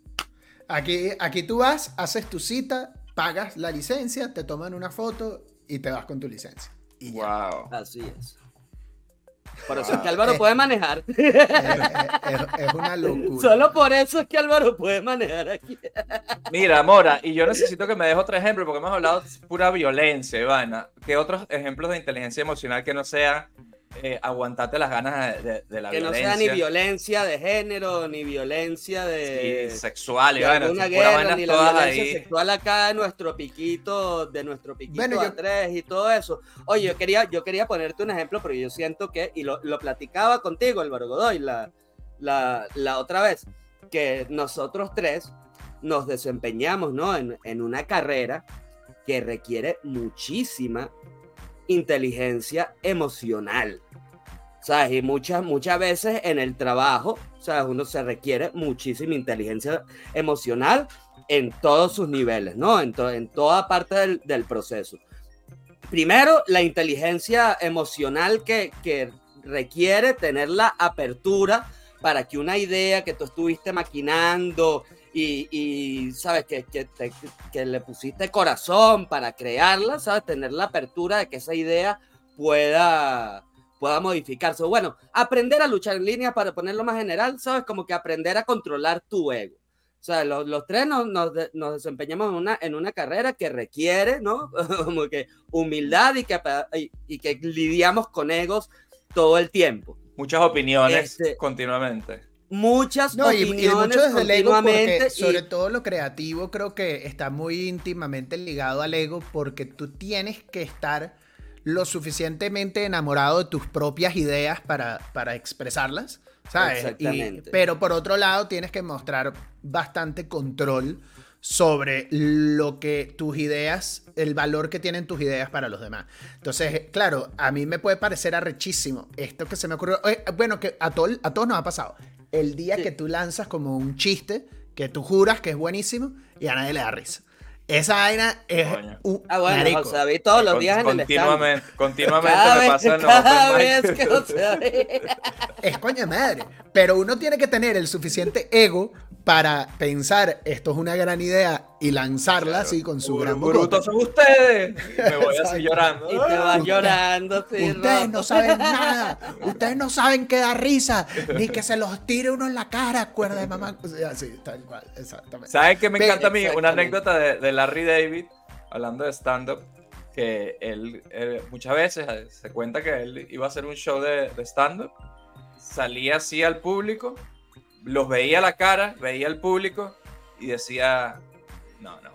Aquí, aquí tú vas, haces tu cita, pagas la licencia, te toman una foto y te vas con tu licencia. Y wow. Así es. Por eso es que Álvaro puede manejar. Es, una locura. Solo por eso es que Álvaro puede manejar aquí. Mira, Mora, y yo necesito que me dejes otro ejemplo, porque hemos hablado de pura violencia, Ivana. ¿Qué otros ejemplos de inteligencia emocional que no sean eh, aguantarte las ganas de, la violencia. Que no sea ni violencia de género, ni violencia de. sexual, de alguna guerra, ni la violencia sexual acá de nuestro piquito, de nuestro piquito bueno, a tres y todo eso. Oye, yo quería, yo quería ponerte un ejemplo, pero yo siento que, y lo, lo platicaba contigo, Álvaro Godoy, la, la, la otra vez, que nosotros tres nos desempeñamos ¿no? en, en una carrera que requiere muchísima inteligencia emocional. ¿Sabes? Y muchas, muchas veces en el trabajo, ¿sabes? Uno se requiere muchísima inteligencia emocional en todos sus niveles, ¿no? En, en toda parte del, del, proceso. Primero, la inteligencia emocional que, que requiere tener la apertura para que una idea que tú estuviste maquinando y, sabes que, que, le pusiste corazón para crearla, sabes, tener la apertura de que esa idea pueda, pueda modificarse. Bueno, aprender a luchar en línea, para ponerlo más general, sabes, como que aprender a controlar tu ego. O sea, los, los tres nos, nos, desempeñamos en una, en una carrera que requiere, ¿no? Como que humildad y que, y, que lidiamos con egos todo el tiempo. Muchas opiniones este continuamente muchas no, y, mucho desde el ego porque sobre todo lo creativo creo que está muy íntimamente ligado al ego porque tú tienes que estar lo suficientemente enamorado de tus propias ideas para, para expresarlas, ¿sabes? pero por otro lado tienes que mostrar bastante control sobre lo que tus ideas, el valor que tienen tus ideas para los demás. Entonces, claro, a mí me puede parecer arrechísimo esto que se me ocurrió. Eh, bueno, que a, todo, a todos nos ha pasado. El día que tú lanzas como un chiste que tú juras que es buenísimo y a nadie le da risa. Esa vaina es un Ah, bueno, marico. José todos los días en el Continuamente, continuamente me pasa en cada vez que José Es coña madre. Pero uno tiene que tener el suficiente ego para pensar esto es una gran idea y lanzarla así con su gran Brutos son ustedes. Me voy así llorando. Y te vas llorando. Sí, ustedes no saben nada. Ustedes no saben qué da risa. Ni que se los tire uno en la cara. Acuerda de mamá. Así, tal cual. Exactamente. ¿Sabes qué me encanta a mí? Una anécdota de, Larry David, hablando de stand-up, que él, muchas veces se cuenta que él iba a hacer un show de, de stand-up. Salía así al público los veía la cara, veía al público y decía, no, no,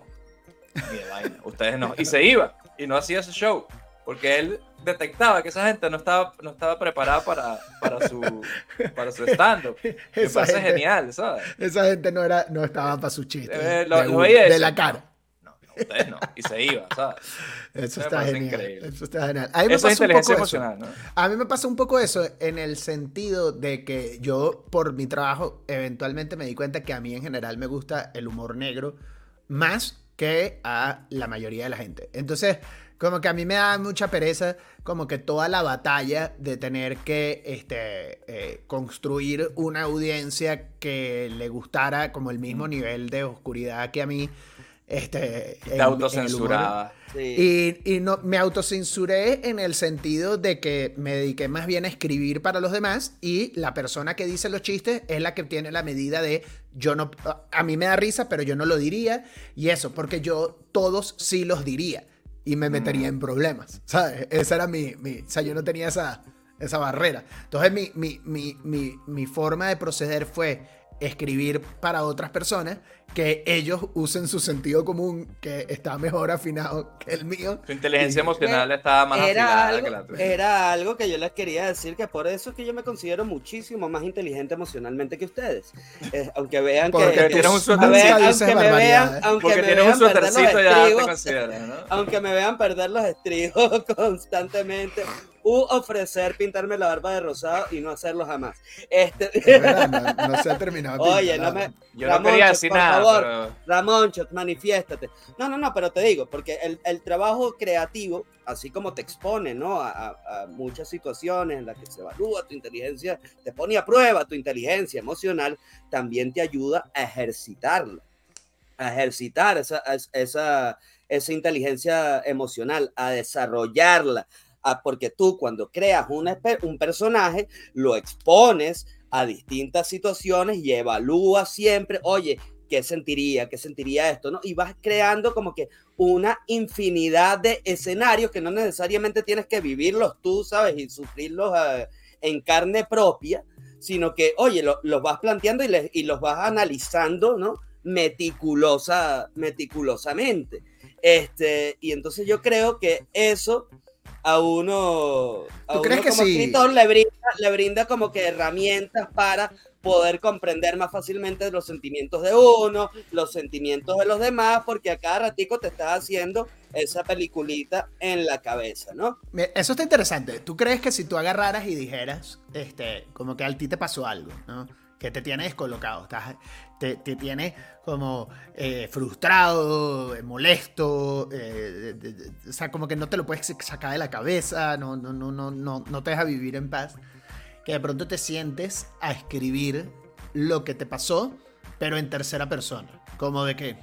ni de vaina, ustedes no. Y se iba y no hacía ese show, porque él detectaba que esa gente no estaba, no estaba preparada para, para su, para su stand-up. Me parece genial, ¿sabes? Esa gente no, era, no estaba para su chiste. Eh, lo, veía de la cara ustedes no. Y se iba, ¿sabes? Eso, está genial. Eso está genial. A mí me pasa un poco emocional, ¿no? A mí me pasa un poco eso en el sentido de que yo, por mi trabajo, eventualmente me di cuenta que a mí en general me gusta el humor negro más que a la mayoría de la gente. Entonces, como que a mí me da mucha pereza, como que toda la batalla de tener que este, eh, construir una audiencia que le gustara como el mismo nivel de oscuridad que a mí. Este, Te autocensuraba. Y, y, no, me autocensuré en el sentido de que me dediqué más bien a escribir para los demás y la persona que dice los chistes es la que tiene la medida de yo no, a mí me da risa, pero yo no lo diría y eso, porque yo todos sí los diría y me metería en problemas, ¿sabes? Esa era mi, mi o sea, yo no tenía esa, esa barrera. Entonces mi, mi, mi, mi forma de proceder fue escribir para otras personas que ellos usen su sentido común, que está mejor afinado que el mío. Su inteligencia emocional estaba más era algo, que la tuya. Era algo que yo les quería decir, que por eso es que yo me considero muchísimo más inteligente emocionalmente que ustedes. Eh, aunque vean Porque que... Tienes un suétercito. Aunque me vean, aunque Porque me tienes vean un suétercito ya te consideras, ¿no? Aunque me vean perder los estribos constantemente, u ofrecer pintarme la barba de rosado y no hacerlo jamás. Este... no, se ha terminado. Oye, no me... Yo no quería decir nada. Ramón, manifiéstate. No, no, no, pero te digo, porque el, trabajo creativo, así como te expone, ¿no? A, muchas situaciones en las que se evalúa tu inteligencia, te pone a prueba tu inteligencia emocional, también te ayuda a ejercitarla, a ejercitar esa, esa, esa inteligencia emocional, a desarrollarla, porque tú cuando creas un personaje, lo expones a distintas situaciones y evalúas siempre, oye, ¿qué sentiría? ¿Qué sentiría esto? ¿no? Y vas creando como que una infinidad de escenarios que no necesariamente tienes que vivirlos tú, ¿sabes? Y sufrirlos eh, en carne propia, sino que, oye, los vas planteando y, y, los vas analizando, ¿no? Meticulosa, meticulosamente. Este, y entonces yo creo que eso a uno, a uno como escritor le brinda, le brinda como que herramientas para poder comprender más fácilmente los sentimientos de uno, los sentimientos de los demás, porque a cada ratico te estás haciendo esa peliculita en la cabeza, ¿no? Eso está interesante. ¿Tú crees que si tú agarraras y dijeras, este, como que a ti te pasó algo, ¿no? Que te tienes descolocado, estás, te, te tienes como eh, frustrado, eh, molesto, eh, o sea, como que no te lo puedes sacar de la cabeza, no, no, no, no, no, no te deja vivir en paz que de pronto te sientes a escribir lo que te pasó, pero en tercera persona. Como de que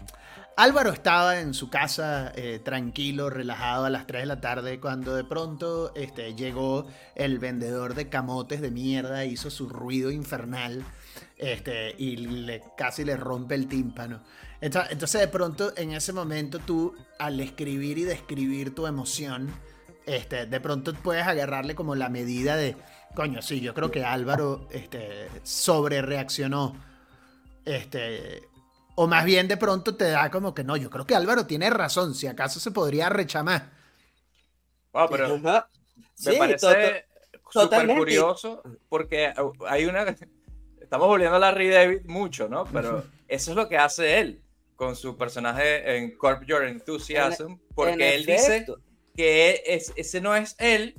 Álvaro estaba en su casa tranquilo, relajado a las 3 de la tarde, cuando de pronto este, llegó el vendedor de camotes de mierda, hizo su ruido infernal este, y le, casi le rompe el tímpano. Entonces de pronto en ese momento tú al escribir y describir tu emoción, este, de pronto puedes agarrarle como la medida de Coño, sí, yo creo que Álvaro este, sobre reaccionó. Este, o más bien de pronto te da como que no, yo creo que Álvaro tiene razón, si acaso se podría rechamar. Wow, pero me parece súper curioso porque hay una... Estamos volviendo a Larry David mucho, ¿no? Pero eso es lo que hace él con su personaje en Corp Your Enthusiasm, porque él dice que es, ese no es él,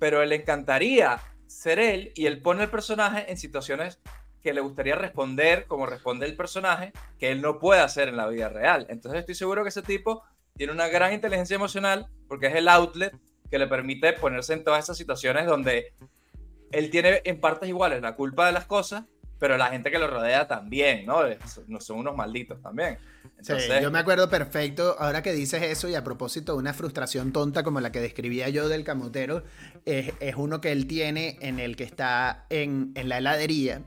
pero él le encantaría ser él y él pone el personaje en situaciones que le gustaría responder como responde el personaje que él no puede hacer en la vida real. Entonces estoy seguro que ese tipo tiene una gran inteligencia emocional porque es el outlet que le permite ponerse en todas esas situaciones donde él tiene en partes iguales la culpa de las cosas, pero la gente que lo rodea también, ¿no? No son unos malditos también. Entonces, yo me acuerdo perfecto, ahora que dices eso y a propósito de una frustración tonta como la que describía yo del camotero, es, uno que él tiene en el que está en, en, la heladería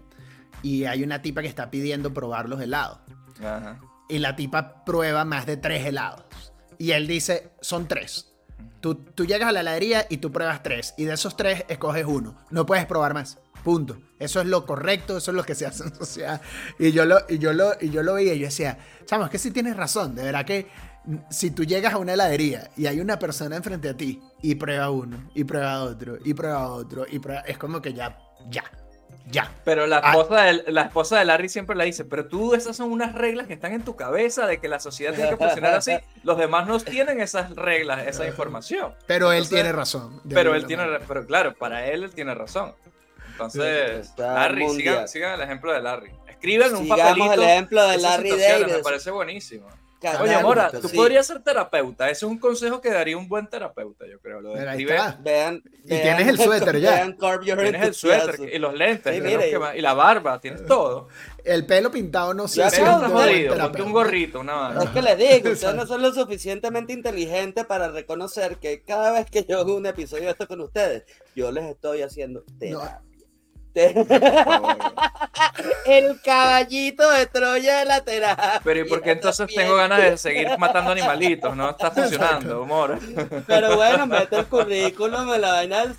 y hay una tipa que está pidiendo probar los helados. Y la tipa prueba más de tres helados. Y él dice, son tres. Tú, tú llegas a la heladería y tú pruebas tres. Y de esos tres escoges uno. No puedes probar más. Punto. Eso es lo correcto, eso es lo que se hace en sociedad. Y yo lo, y yo lo, y yo lo veía y yo decía, chamo, es que sí tienes razón. De verdad que si tú llegas a una heladería y hay una persona enfrente a ti y prueba uno, y prueba otro, y prueba otro, y prueba, es como que ya, ya, ya. Pero la ah. esposa, de, la esposa de Larry siempre le dice, pero tú, esas son unas reglas que están en tu cabeza de que la sociedad tiene que funcionar así. Los demás no tienen esas reglas, esa información. Pero él tiene razón. Pero él tiene, pero claro, para él él tiene razón. Entonces, Larry, sigan, sigan, el ejemplo de Larry. Escriben un papelito. el ejemplo de Larry Davis. Me parece buenísimo. Oye, Mora, tú podrías ser terapeuta. Eso es un consejo que daría un buen terapeuta, yo creo. Lo de Vean, y tienes el suéter ya. Tienes el suéter y los lentes y la barba, tienes todo. El pelo pintado no sé si es jodido. Un gorrito, una Es que les digo, ustedes no son lo suficientemente inteligentes para reconocer que cada vez que yo hago un episodio de esto con ustedes, yo les estoy haciendo terapia. el caballito de Troya de la terapia. Pero ¿y por qué entonces tengo ganas de seguir matando animalitos? No está funcionando, humor. Pero bueno, mete el currículum en la vaina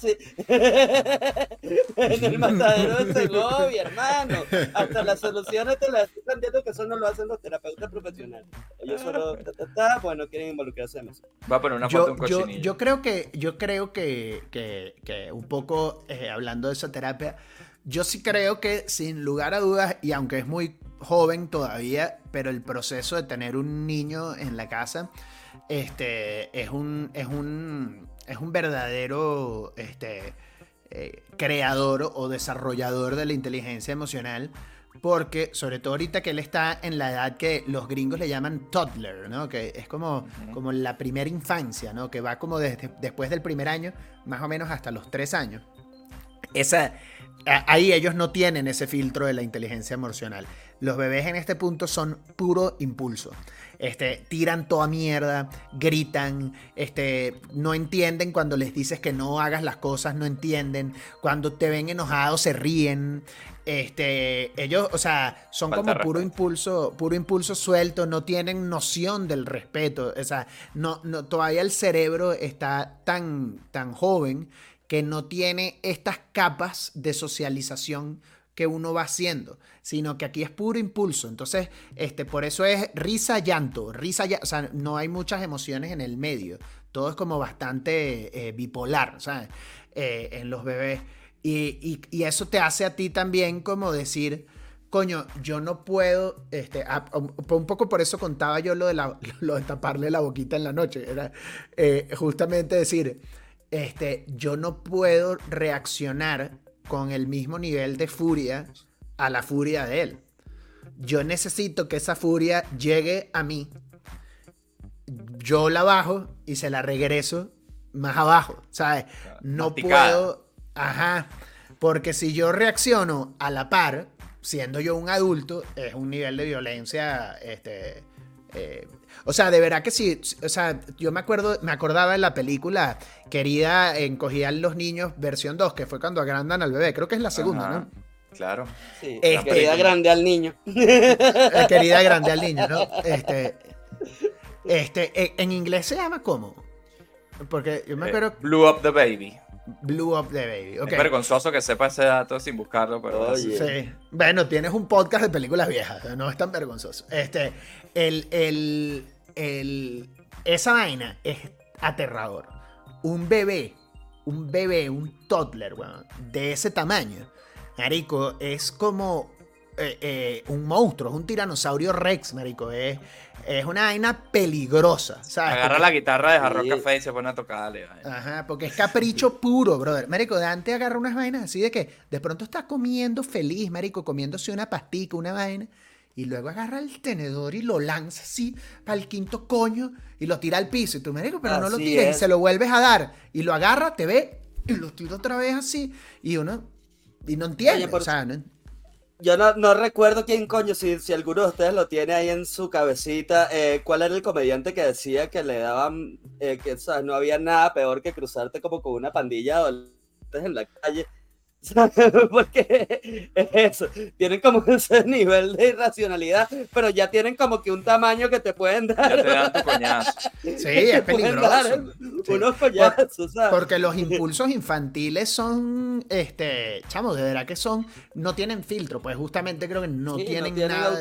en el matadero de Segovia, hermano. Hasta las soluciones te las estoy planteando que eso no lo hacen los terapeutas profesionales. Ellos solo, bueno, quieren involucrarse en eso. Va a poner una foto yo, un yo, yo, creo que, yo creo que, que, que un poco eh, hablando de esa terapia, yo sí creo que sin lugar a dudas, y aunque es muy joven todavía, pero el proceso de tener un niño en la casa este, es, un, es, un, es un verdadero este, eh, creador o desarrollador de la inteligencia emocional. Porque, sobre todo ahorita que él está en la edad que los gringos le llaman toddler, ¿no? Que es como, como la primera infancia, ¿no? Que va como desde, después del primer año, más o menos hasta los tres años. Esa, ahí ellos no tienen ese filtro de la inteligencia emocional. Los bebés en este punto son puro impulso. Este, tiran toda mierda, gritan, este, no entienden cuando les dices que no hagas las cosas, no entienden. Cuando te ven enojado se ríen. Este, ellos, o sea, son como puro impulso, puro impulso suelto, no tienen noción del respeto. O sea, no, no, todavía el cerebro está tan, tan joven que no tiene estas capas de socialización que uno va haciendo, sino que aquí es puro impulso. Entonces, este, por eso es risa, llanto, risa, o sea, no hay muchas emociones en el medio. Todo es como bastante eh, bipolar, ¿sabes? Eh, en los bebés. Y, eso te hace a ti también como decir, coño, yo no puedo, este, un poco por eso contaba yo lo de, lo de taparle la boquita en la noche, era eh, justamente decir, este, yo no puedo reaccionar con el mismo nivel de furia a la furia de él. Yo necesito que esa furia llegue a mí. Yo la bajo y se la regreso más abajo, ¿sabes? No puedo, ajá, porque si yo reacciono a la par, siendo yo un adulto, es un nivel de violencia este, eh, o sea, de verdad que sí. O sea, yo me acuerdo, me acordaba de la película Querida encogían los niños, versión 2, que fue cuando agrandan al bebé. Creo que es la segunda, ¿no? Claro. Sí, este, querida grande al niño. Eh, querida grande al niño, ¿no? Este, este, en inglés se llama ¿cómo? Porque yo me eh, acuerdo. Blew up the baby. Blew Up the Baby. Es vergonzoso que sepa ese dato sin buscarlo, pero. Sí. Bueno, tienes un podcast de películas viejas, no es tan vergonzoso. Este, el, el, el, esa vaina es aterrador. Un bebé, un bebé, un toddler, de ese tamaño, Marico, es como eh, eh, un monstruo, es un tiranosaurio rex, marico. Es, es una vaina peligrosa. ¿sabes? Agarra la guitarra de Jarro Café y se pone a tocarle. Ajá, porque es capricho puro, brother. Marico, Dante agarra unas vainas así de que de pronto está comiendo feliz, marico, comiéndose una pastica, una vaina. Y luego agarra el tenedor y lo lanza así para el quinto coño y lo tira al piso. Y tú, marico, pero no lo tires y se lo vuelves a dar. Y lo agarra, te ve y lo tira otra vez así. Y uno, y no entiende. o sea, no, yo no, recuerdo quién coño, si, si alguno de ustedes lo tiene ahí en su cabecita, eh, cuál era el comediante que decía que le daban, eh, que no había nada peor que cruzarte como con una pandilla de en la calle Porque es eso, tienen como ese nivel de irracionalidad, pero ya tienen como que un tamaño que te pueden dar. Sí, es peligroso. Unos coñazos, Porque los impulsos infantiles son, este, chamo, de verdad que son, no tienen filtro, pues justamente creo que no tienen, nada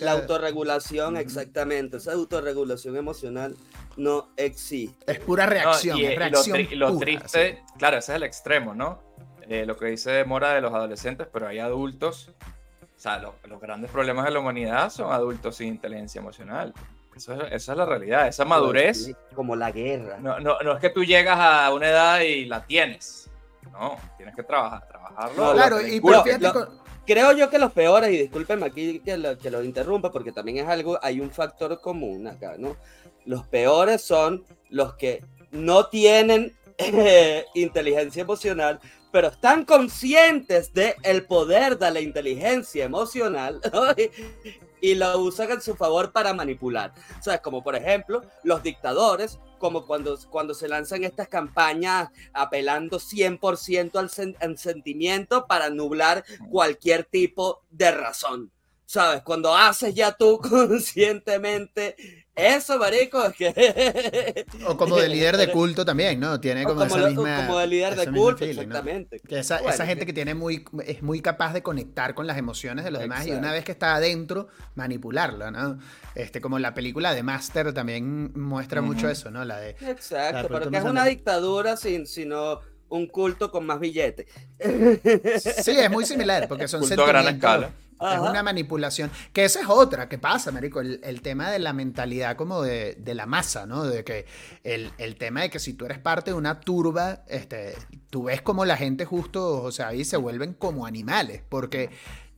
La autorregulación, exactamente, esa autorregulación emocional no existe. Es pura reacción, es reacción. lo, triste, claro, ese es el extremo, ¿no? Eh, lo que dice Mora de los adolescentes, pero hay adultos. O sea, los grandes problemas de la humanidad son adultos sin inteligencia emocional. esa es la realidad, esa madurez. Como la guerra. No, no, no es que tú llegas a una edad y la tienes. No, tienes que trabajar, trabajarlo. claro, y Creo yo que los peores, y discúlpenme aquí que lo, que lo interrumpa, porque también es algo, hay un factor común acá, ¿no? Los peores son los que no tienen eh, inteligencia emocional, pero están conscientes del el poder de la inteligencia emocional y, lo usan en su favor para manipular. O sea, como por ejemplo los dictadores, como cuando, cuando se lanzan estas campañas apelando 100% al, al sentimiento para nublar cualquier tipo de razón. ¿Sabes? Cuando haces ya tú conscientemente eso, marico, es que... o como de líder de culto también, ¿no? Tiene como, esa misma... Como de líder de culto, exactamente. Que esa, esa gente que tiene muy, es muy capaz de conectar con las emociones de los demás y una vez que está adentro, manipularlo, ¿no? Este, como la película de Master también muestra mucho eso, ¿no? La de... Exacto, pero que es una dictadura sin, sino un culto con más billetes. Sí, es muy similar, porque son culto a gran escala. Es una manipulación. Que esa es otra que pasa, Marico. El, tema de la mentalidad como de, la masa, ¿no? De que el, tema de que si tú eres parte de una turba, este, tú ves como la gente justo, o sea, ahí se vuelven como animales. Porque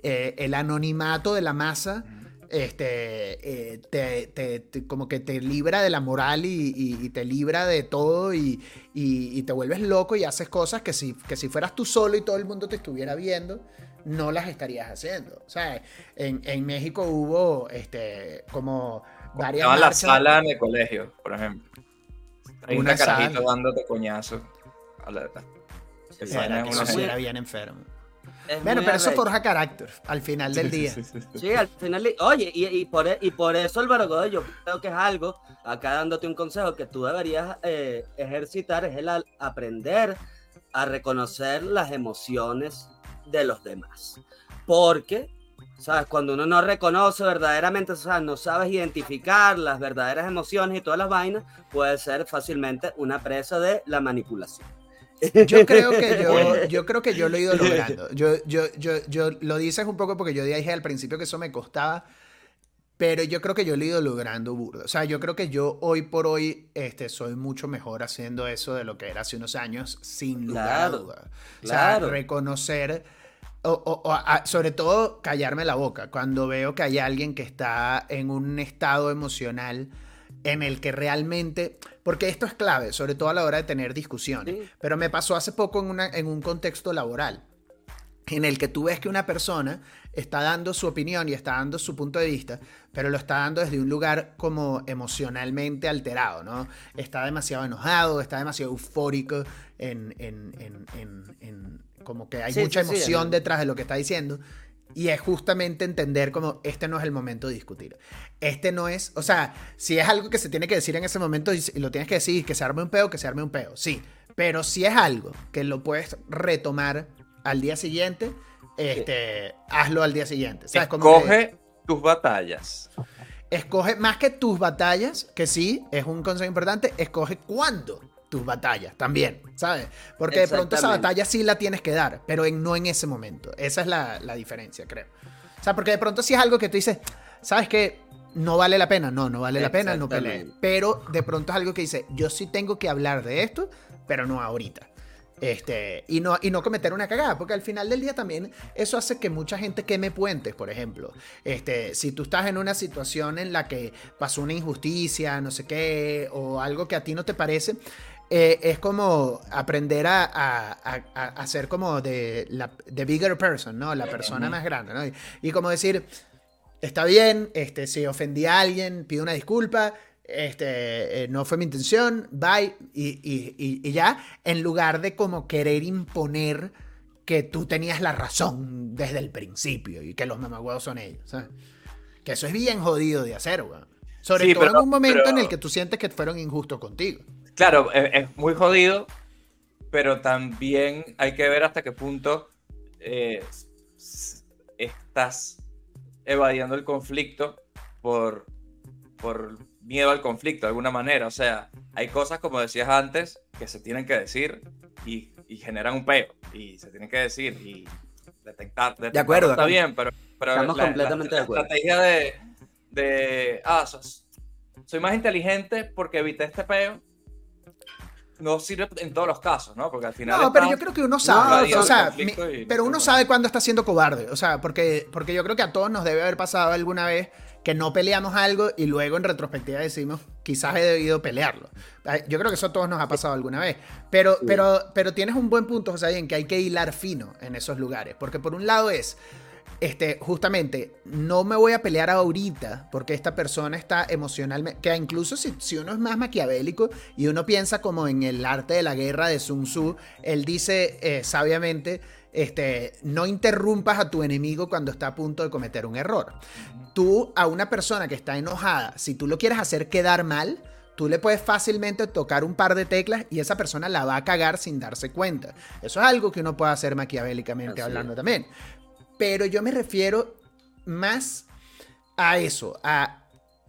eh, el anonimato de la masa este, eh, te, como que te libra de la moral y, te libra de todo y, te vuelves loco y haces cosas que si, que si fueras tú solo y todo el mundo te estuviera viendo, no las estarías haciendo. O sea, en, en México hubo este, como varias... Estaban las salas de colegio, por ejemplo. una carajito dándote coñazo. era bien enfermo bueno, pero eso forja carácter al final del día. Sí, al final. Oye, y, por, e, y por eso, Álvaro Godoy, yo creo que es algo, acá dándote un consejo que tú deberías eh, ejercitar, es el aprender a reconocer las emociones de los demás. Porque, ¿sabes? Cuando uno no reconoce verdaderamente, o sea, no sabes identificar las verdaderas emociones y todas las vainas, puede ser fácilmente una presa de la manipulación. Yo creo que yo, yo creo que yo lo he ido logrando. Yo, yo, yo, yo lo dices un poco porque yo dije al principio que eso me costaba, pero yo creo que yo lo he ido logrando burdo. O sea, yo creo que yo hoy por hoy este, soy mucho mejor haciendo eso de lo que era hace unos años, sin lugar a duda. O sea, reconocer, o, sobre todo callarme la boca cuando veo que hay alguien que está en un estado emocional en el que realmente, porque esto es clave, sobre todo a la hora de tener discusiones, pero me pasó hace poco en, una, en un contexto laboral, en el que tú ves que una persona está dando su opinión y está dando su punto de vista, pero lo está dando desde un lugar como emocionalmente alterado, ¿no? Está demasiado enojado, está demasiado eufórico, en, como que hay mucha emoción detrás de lo que está diciendo. Y es justamente entender como este no es el momento de discutir. Este no es, o sea, si es algo que se tiene que decir en ese momento y lo tienes que decir, que se arme un peo, que se arme un peo, sí. Pero si es algo que lo puedes retomar al día siguiente, este, hazlo al día siguiente. Escoge tus batallas. Escoge, más que tus batallas, que sí, es un consejo importante, escoge cuándo tus batallas también, ¿sabes? Porque de pronto esa batalla sí la tienes que dar, pero en, no en ese momento. Esa es la, diferencia, creo. O sea, porque de pronto si es algo que tú dices, ¿sabes qué? No vale la pena, no, no vale la pena, no pelees. Pero de pronto es algo que dice, yo sí tengo que hablar de esto, pero no ahorita. Este, y, no, y no cometer una cagada, porque al final del día también eso hace que mucha gente queme puentes, por ejemplo. Este, si tú estás en una situación en la que pasó una injusticia, no sé qué, o algo que a ti no te parece, eh, es como aprender a, a, ser como de la de bigger person, ¿no? La persona más grande, ¿no? Y, como decir, está bien, este, si ofendí a alguien, pido una disculpa, este, eh, no fue mi intención, bye, y, ya, en lugar de como querer imponer que tú tenías la razón desde el principio y que los mamagüeos son ellos, Que eso es bien jodido de hacer, Sobre todo en un momento en el que tú sientes que fueron injustos contigo. Claro, es, muy jodido, pero también hay que ver hasta qué punto eh, estás evadiendo el conflicto por, por miedo al conflicto de alguna manera. O sea, hay cosas, como decías antes, que se tienen que decir y, generan un peo. Y se tienen que decir y detectar. de acuerdo. Está bien, pero, pero Estamos completamente de acuerdo. estrategia de, de ah, soy más inteligente porque evité este peo no sirve en todos los casos, ¿no? Porque al final. No, pero yo creo que uno sabe. o sea, pero uno sabe cuándo está siendo cobarde. O sea, porque, porque yo creo que a todos nos debe haber pasado alguna vez que no peleamos algo y luego en retrospectiva decimos, quizás he debido pelearlo. Yo creo que eso a todos nos ha pasado alguna vez. Pero, pero, pero tienes un buen punto, José, en que hay que hilar fino en esos lugares. Porque por un lado es este, justamente, no me voy a pelear ahorita porque esta persona está emocionalmente, que incluso si, si, uno es más maquiavélico y uno piensa como en el arte de la guerra de Sun Tzu, él dice eh, sabiamente, este, no interrumpas a tu enemigo cuando está a punto de cometer un error. Tú a una persona que está enojada, si tú lo quieres hacer quedar mal, tú le puedes fácilmente tocar un par de teclas y esa persona la va a cagar sin darse cuenta. Eso es algo que uno puede hacer maquiavélicamente hablando también. Pero yo me refiero más a eso, a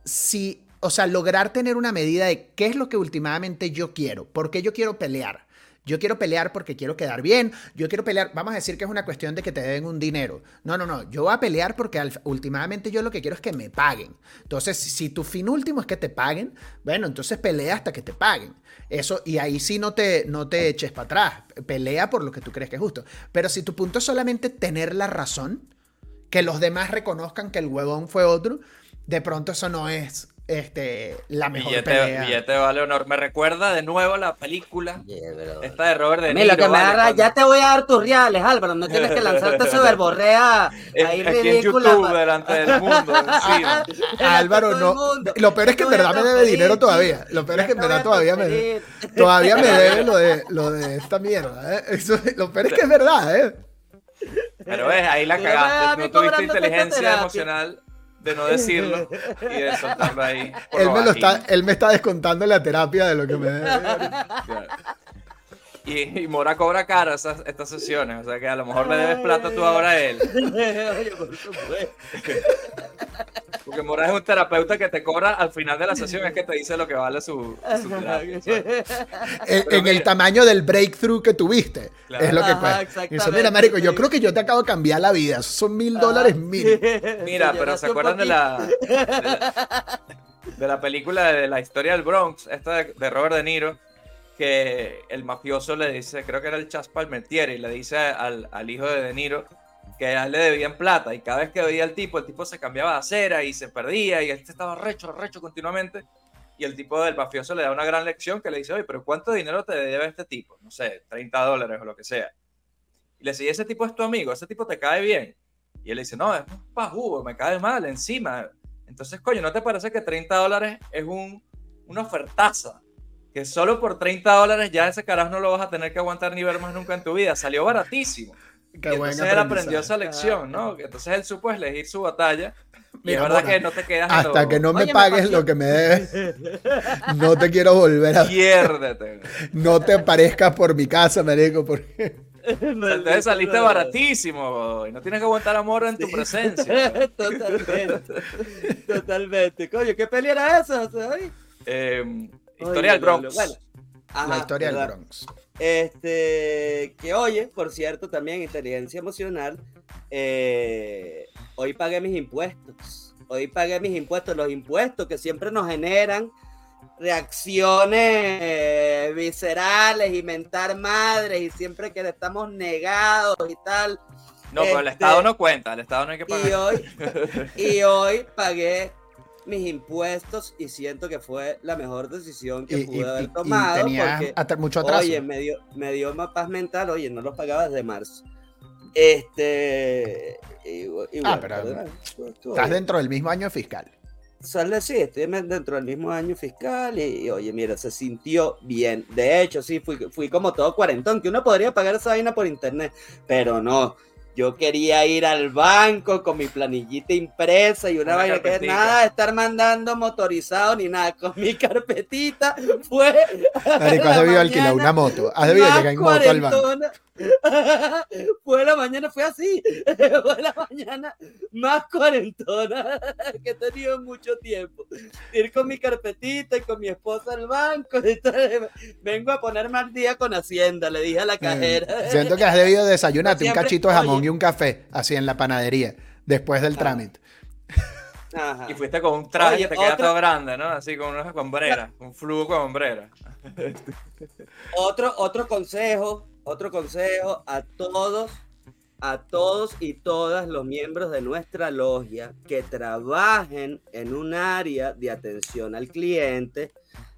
si, o sea, lograr tener una medida de qué es lo que últimamente yo quiero, por qué yo quiero pelear. Yo quiero pelear porque quiero quedar bien. Yo quiero pelear. Vamos a decir que es una cuestión de que te deben un dinero. No, no, no. Yo voy a pelear porque últimamente yo lo que quiero es que me paguen. Entonces, si tu fin último es que te paguen, bueno, entonces pelea hasta que te paguen. Eso, y ahí sí no te, no te eches para atrás. Pelea por lo que tú crees que es justo. Pero si tu punto es solamente tener la razón, que los demás reconozcan que el huevón fue otro, de pronto eso no es este, la mejor billete, pelea. Billete vale honor. Me recuerda de nuevo la película. esta de Robert De Niro. que me ya te voy a dar tus reales, Álvaro. No tienes que lanzarte ese verborrea ahí en YouTube, delante del mundo. Álvaro, no. Lo peor es que en verdad me debe dinero todavía. Lo peor es que en verdad todavía me, todavía me debe lo de, lo de esta mierda. ¿eh? Eso, lo peor es que es verdad, ¿eh? Pero ves, ahí la cagaste. No tuviste inteligencia emocional de no decirlo y de soltarlo ahí. Él me, lo está, él me está descontando la terapia de lo que me debe. Y, Mora cobra caro esas, estas sesiones, o sea que a lo mejor le debes plata tú ahora a él. Porque Mora es un terapeuta que te cobra al final de la sesión, es que te dice lo que vale su, terapia. En, el tamaño del breakthrough que tuviste. Es lo que cuesta. mira, Marico, yo creo que yo te acabo de cambiar la vida. son mil dólares mil. Mira, pero ¿se acuerdan de la, de la, película de la historia del Bronx? Esta de Robert De Niro que el mafioso le dice, creo que era el Chas Palmentieri, le dice al, hijo de De Niro que a él le debían plata y cada vez que veía al tipo, el tipo se cambiaba de acera y se perdía y este estaba recho, recho continuamente y el tipo del mafioso le da una gran lección que le dice, oye, pero ¿cuánto dinero te debe este tipo? No sé, 30 dólares o lo que sea. Y le dice, ese tipo es tu amigo, ese tipo te cae bien. Y él le dice, no, es un pajugo, me cae mal encima. Entonces, coño, ¿no te parece que 30 dólares es un, una ofertaza? Que solo por 30 dólares ya ese carajo no lo vas a tener que aguantar ni ver más nunca en tu vida. Salió baratísimo. Qué y entonces él aprendió esa lección, ¿no? Entonces él supo elegir su batalla. Y es verdad que no te quedas Hasta que no me pagues lo que me debes, no te quiero volver a. Piérdete. No te parezcas por mi casa, marico, porque. Entonces saliste baratísimo y no tienes que aguantar amor en tu presencia. Totalmente. Totalmente. Coño, ¿qué pelea era esa? Eh, Historia del Bronx. la historia del Bronx. Este, que oye, por cierto, también inteligencia emocional, eh, hoy pagué mis impuestos. Hoy pagué mis impuestos, los impuestos que siempre nos generan reacciones eh, viscerales y mentar madres y siempre que le estamos negados y tal. No, pero el Este, Estado no cuenta, el Estado no hay que Y pagar. hoy, y hoy pagué mis impuestos y siento que fue la mejor decisión que Y, y- pude haber y- y tomado porque atra- mucho atraso. Oye, me dio, me dio más paz mental, oye, no los pagaba desde marzo. Este. Y, y Ah, bueno, pero Estás dentro del mismo año fiscal. Sale, sí, estoy en- dentro del mismo año fiscal y, y, oye, mira, se sintió bien. De hecho, sí, fui, fui como todo cuarentón, que uno podría pagar esa vaina por internet, pero no. Yo quería ir al banco con mi planillita impresa y una, Una vaina que nada de estar mandando motorizado ni nada. Con mi carpetita fue. Marico, has debido alquilar una moto. Has debido llegar en moto al banco. fue la mañana, fue así. Fue la mañana más cuarentona que he tenido en mucho tiempo. Ir con mi carpetita y con mi esposa al banco. Vengo a ponerme al día con Hacienda, le dije a la cajera. Eh, Siento que has debido desayunarte un cachito de jamón oye. y un café, así en la panadería, después del Ah. trámite. Ajá. Y fuiste con un traje Oye, que te queda todo grande, ¿no? Así con unas hombreras, un flujo con hombreras. Otro, otro consejo, otro consejo a todos, a todos y todas los miembros de nuestra logia que trabajen en un área de atención al cliente,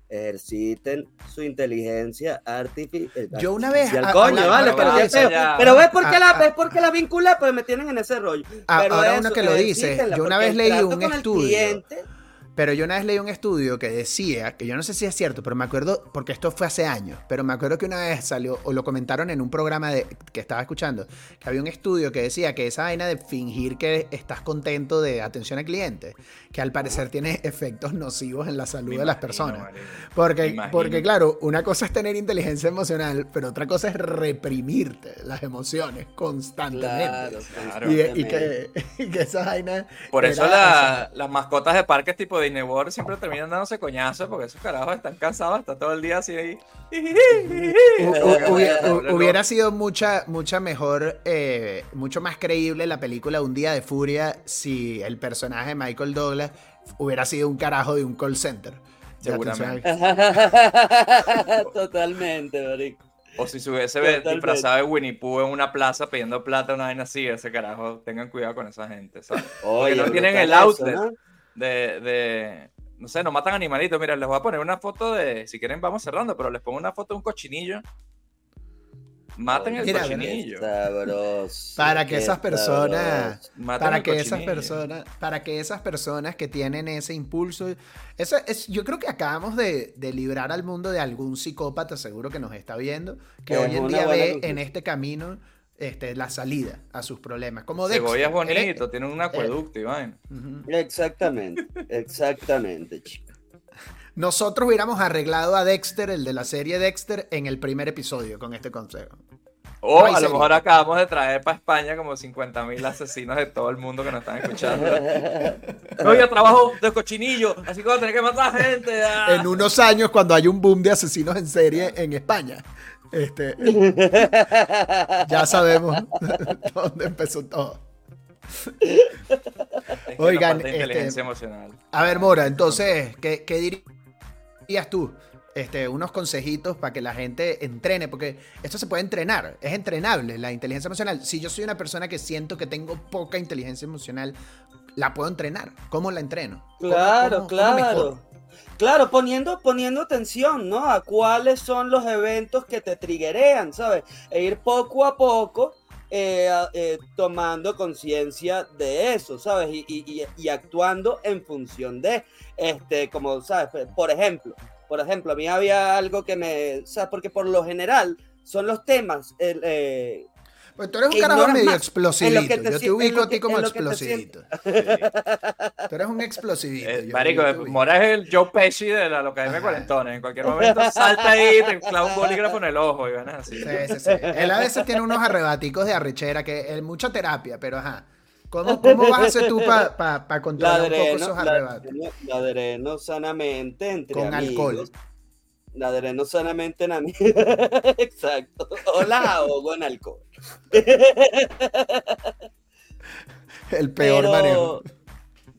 ejerciten su inteligencia artificial. Yo una vez, a- coño, vale, pero pero, ya- Pero ves por qué la, ves por qué la vinculé, pues me tienen en ese rollo. A- Pero ahora eso, uno que lo dice, ejercítenla, yo una vez leí un estudio. cliente- Pero yo una vez leí un estudio que decía, que yo no sé si es cierto, pero me acuerdo, porque esto fue hace años, pero me acuerdo que una vez salió, o lo comentaron en un programa de, que estaba escuchando, que había un estudio que decía que esa vaina de fingir que estás contento de atención al cliente, que al parecer tiene efectos nocivos en la salud Me de las imagino, personas. Me Porque, porque, claro, una cosa es tener inteligencia emocional, pero otra cosa es reprimirte las emociones constantemente. Claro, Claro. Y, y que, y que esa vaina. Por eso era, la- las mascotas de parques tipo Disney World siempre terminan dándose coñazos porque esos carajos están cansados hasta todo el día así ahí. Hubiera, sido mucha, mucha mejor, eh, mucho más creíble la película Un Día de Furia si el personaje de Michael Douglas hubiera sido un carajo de un call center. Seguramente. Totalmente, marico. O si se hubiese disfrazado de Winnie Pooh en una plaza pidiendo plata, una vaina así, ese carajo, tengan cuidado con esa gente, ¿sabes? Oye, no tienen el eso, outlet. ¿no? De, de, no sé, no matan animalitos. Mira, les voy a poner una foto de, si quieren vamos cerrando, pero les pongo una foto de un cochinillo. Maten el Mira, cochinillo. Sabroso, Para que esas personas- para que esas personas, para que esas personas que tienen ese impulso, eso es, yo creo que acabamos de, de librar al mundo de algún psicópata, seguro que nos está viendo, que Es hoy en día ve en este camino este, la salida a sus problemas. Como Cebolla es Dexter. bonito, tiene un acueducto y vaina. Ujú. Exactamente, exactamente, chico. Nosotros hubiéramos arreglado a Dexter, el de la serie Dexter, en el primer episodio con este consejo. O No hay a lo mejor acabamos de traer para España como 50 mil asesinos de todo el mundo que nos están escuchando. No, yo trabajo de cochinillo, así que voy a tener que matar gente. ah. En unos años, cuando hay un boom de asesinos en serie en España, este, ya sabemos dónde empezó todo. Es que nos Oigan, este- inteligencia emocional. A ver, Mora, entonces, ¿qué, qué dirías tú? Este, unos consejitos para que la gente entrene, porque esto se puede entrenar, es entrenable la inteligencia emocional. Si yo soy una persona que siento que tengo poca inteligencia emocional, la puedo entrenar. ¿Cómo la entreno? ¿Cómo- Claro, cómo- cómo mejoro? Claro. Poniendo, poniendo atención, ¿no? A cuáles son los eventos que te triggerean, ¿sabes? E ir poco a poco eh, eh, tomando conciencia de eso, ¿sabes? Y, actuando en función de, este, como, ¿sabes? Por ejemplo, por ejemplo, a mí había algo que me, ¿sabes? Porque por lo general son los temas, eh, Pues tú eres un carajo medio más explosivito. en lo que te yo te ubico lo a ti que- como explosivito. Tú eres un explosivito. Eh, marico. Mora es el Joe Pesci de la Academia de Cuarentones. En cualquier momento salta ahí, te clava un bolígrafo en el ojo y ganas así. Sí, sí, sí. Él a veces tiene unos arrebaticos de arrechera, que es mucha terapia, pero ajá. ¿Cómo, cómo vas a hacer tú para pa, pa controlar un poco esos arrebatos? ladreno, ladreno sanamente entre Con amigos. alcohol. Ladreno sanamente en amigos. Exacto. O la ahogo en alcohol. El peor manejo.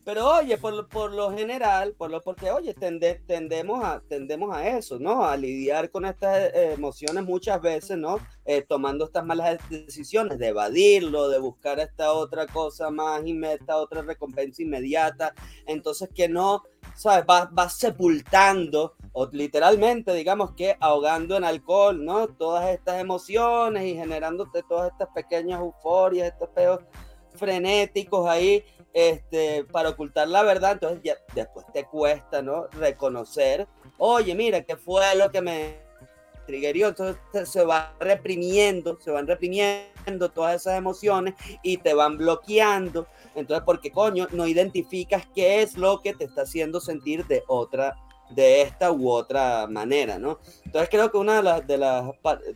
Pero oye, por, por, lo general, por lo, porque oye, tendemos, a, tendemos a eso, ¿no? A lidiar con estas eh, emociones muchas veces, ¿no? Eh, tomando estas malas decisiones, de evadirlo, de buscar esta otra cosa más, y esta otra recompensa inmediata. Entonces que no, ¿sabes? Va, va sepultando, o literalmente, digamos que ahogando en alcohol, ¿no? Todas estas emociones y generándote todas estas pequeñas euforias, estos peos frenéticos ahí este, para ocultar la verdad, entonces ya después te cuesta, ¿no? Reconocer, oye, mira, ¿qué fue lo que me triggerió? Entonces se va reprimiendo, se van reprimiendo todas esas emociones y te van bloqueando. Entonces, porque coño, no identificas qué es lo que te está haciendo sentir de otra de esta u otra manera, ¿no? Entonces creo que una de las, de las,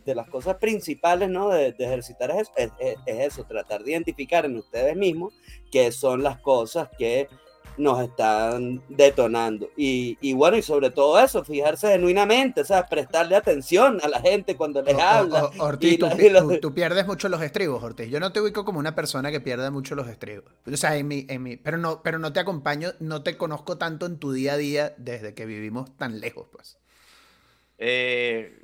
de las cosas principales, ¿no? De, ejercitar es, es, eso, tratar de identificar en ustedes mismos qué son las cosas que nos están detonando. Y, y, bueno, y sobre todo eso, fijarse genuinamente, o sea, prestarle atención a la gente cuando les habla. Ortiz, tú, pierdes mucho los estribos, Ortiz. Yo no te ubico como una persona que pierde mucho los estribos. O sea, en mi, en mi, pero, no, pero no te acompaño, no te conozco tanto en tu día a día desde que vivimos tan lejos, pues. Eh,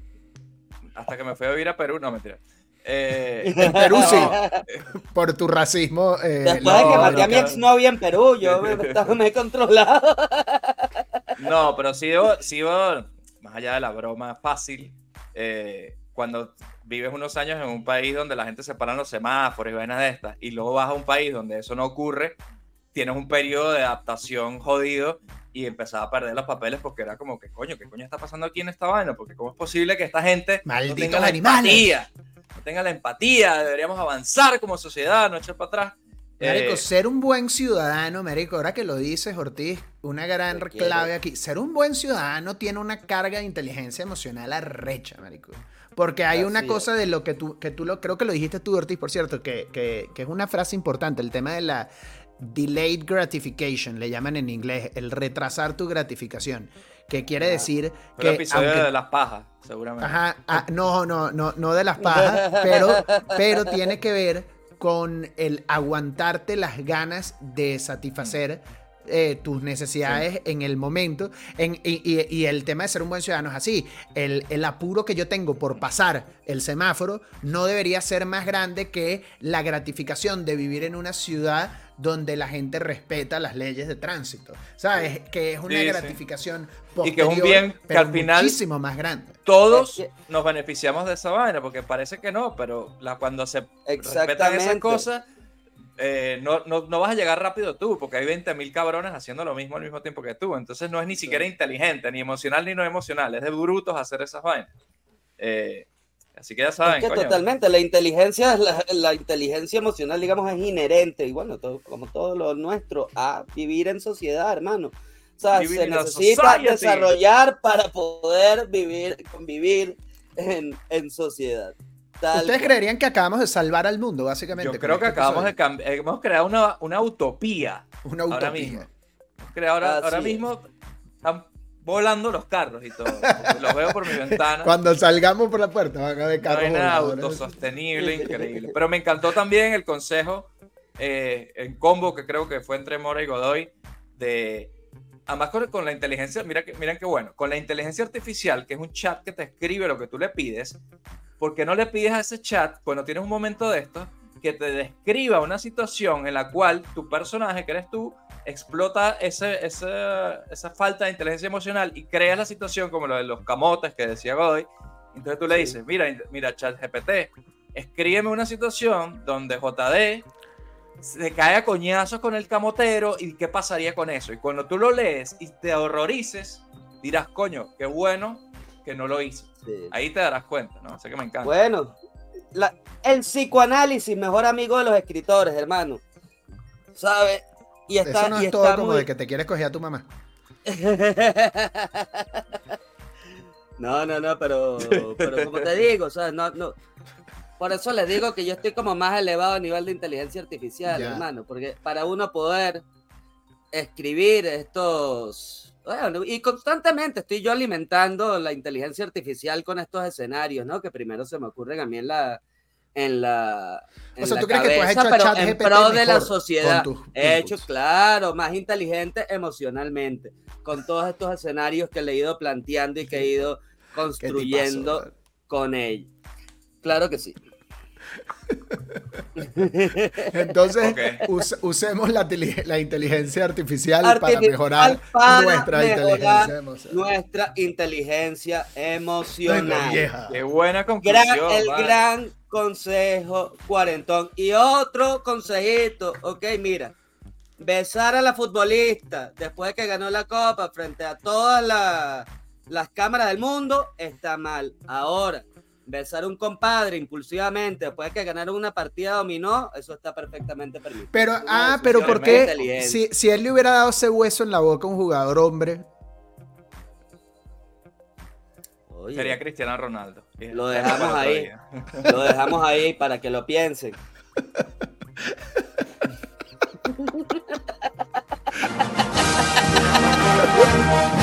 hasta que me fui a vivir a Perú, no, mentira. Eh, en Perú sí. Por tu racismo. Eh, Después de que maté a mi exnovia en Perú, yo me, he controlado. No, pero sí sí más allá de la broma fácil, eh, cuando vives unos años en un país donde la gente se para en los semáforos y vainas de estas, y luego vas a un país donde eso no ocurre, tienes un periodo de adaptación jodido y empezaba a perder los papeles porque era como que coño, ¿qué coño está pasando aquí en esta vaina? Porque cómo es posible que esta gente no tenga animales tenga la empatía, deberíamos avanzar como sociedad, no echar para atrás. Marico, eh, ser un buen ciudadano, Marico, ahora que lo dices, Ortiz, una gran clave aquí. Ser un buen ciudadano tiene una carga de inteligencia emocional arrecha, Marico. Porque hay una cosa de lo que tú, que tú lo, creo que lo dijiste tú, Ortiz, por cierto, que, que, que es una frase importante, el tema de la delayed gratification, le llaman en inglés, el retrasar tu gratificación que quiere decir que... El episodio de las pajas, seguramente. Ajá, ah, no, no, no, no de las pajas, pero, pero tiene que ver con el aguantarte las ganas de satisfacer eh, tus necesidades en el momento. En, y, el tema de ser un buen ciudadano es así. El, el, apuro que yo tengo por pasar el semáforo no debería ser más grande que la gratificación de vivir en una ciudad donde la gente respeta las leyes de tránsito. ¿Sabes? Que es una gratificación y que es un bien que al final muchísimo más grande. Todos nos beneficiamos de esa vaina, porque parece que no, pero la, cuando se respetan esas cosas, eh, no, no, no, vas a llegar rápido tú, porque hay 20.000 cabrones haciendo lo mismo al mismo tiempo que tú. Entonces no es ni siquiera inteligente, ni emocional ni no emocional, es de brutos hacer esas vainas. Eh, Así que ya saben. Es que totalmente, la inteligencia, la, inteligencia emocional, digamos, es inherente, y bueno, todo, como todo lo nuestro, a vivir en sociedad, hermano. O sea, se necesita desarrollar para poder vivir, convivir en, en sociedad. ¿Ustedes creerían que acabamos de salvar al mundo, básicamente? Yo creo que este acabamos de cambiar, hemos creado una, una utopía. Una utopía. Ahora mismo. Ahora, ahora mismo volando los carros y todo. Los veo por mi ventana. Cuando salgamos por la puerta van a ver carros. No autosostenible, increíble. Pero me encantó también el consejo eh, en combo que creo que fue entre Mora y Godoy de además con, la inteligencia, mira que, miren qué bueno, con la inteligencia artificial, que es un chat que te escribe lo que tú le pides, ¿por qué no le pides a ese chat cuando tienes un momento de esto que te describa una situación en la cual tu personaje, que eres tú, explota ese, esa falta de inteligencia emocional y crea la situación como lo de los camotes que decía Godoy. Entonces tú le dices, mira, mira, chat GPT, escríbeme una situación donde JD se cae a coñazos con el camotero y qué pasaría con eso. Y cuando tú lo lees y te horrorices, dirás, coño, qué bueno que no lo hice. Ahí te darás cuenta, ¿no? Sé que me encanta. Bueno, el psicoanálisis, mejor amigo de los escritores, hermano. ¿Sabes? Y está, Eso no es todo como de que te quieres coger a tu mamá. no, no, no, pero, pero como te digo, sea, no, no. Por eso les digo que yo estoy como más elevado a nivel de inteligencia artificial, hermano, porque para uno poder escribir estos... Bueno, y constantemente estoy yo alimentando la inteligencia artificial con estos escenarios, ¿no? Que primero se me ocurren a mí en la, en la. o sea, ¿tú crees que tú has hecho pero en pro de la sociedad. He hecho, claro, más inteligente emocionalmente. Con todos estos escenarios que le he ido planteando y que he ido construyendo con él. Claro que sí. Entonces, usemos la, inteligencia artificial, para mejorar nuestra inteligencia emocional. Nuestra inteligencia emocional. Qué buena conclusión. el gran consejo cuarentón. Y otro consejito, ok, mira. Besar a la futbolista después de que ganó la copa frente a todas las cámaras del mundo está mal. Ahora, besar a un compadre impulsivamente después de que ganaron una partida dominó, eso está perfectamente permitido. Pero, ah, pero ¿por qué? Si, si él le hubiera dado ese hueso en la boca a un jugador hombre. Sería Cristiano Ronaldo. Lo eh, dejamos ahí. Lo dejamos ahí para que lo piensen.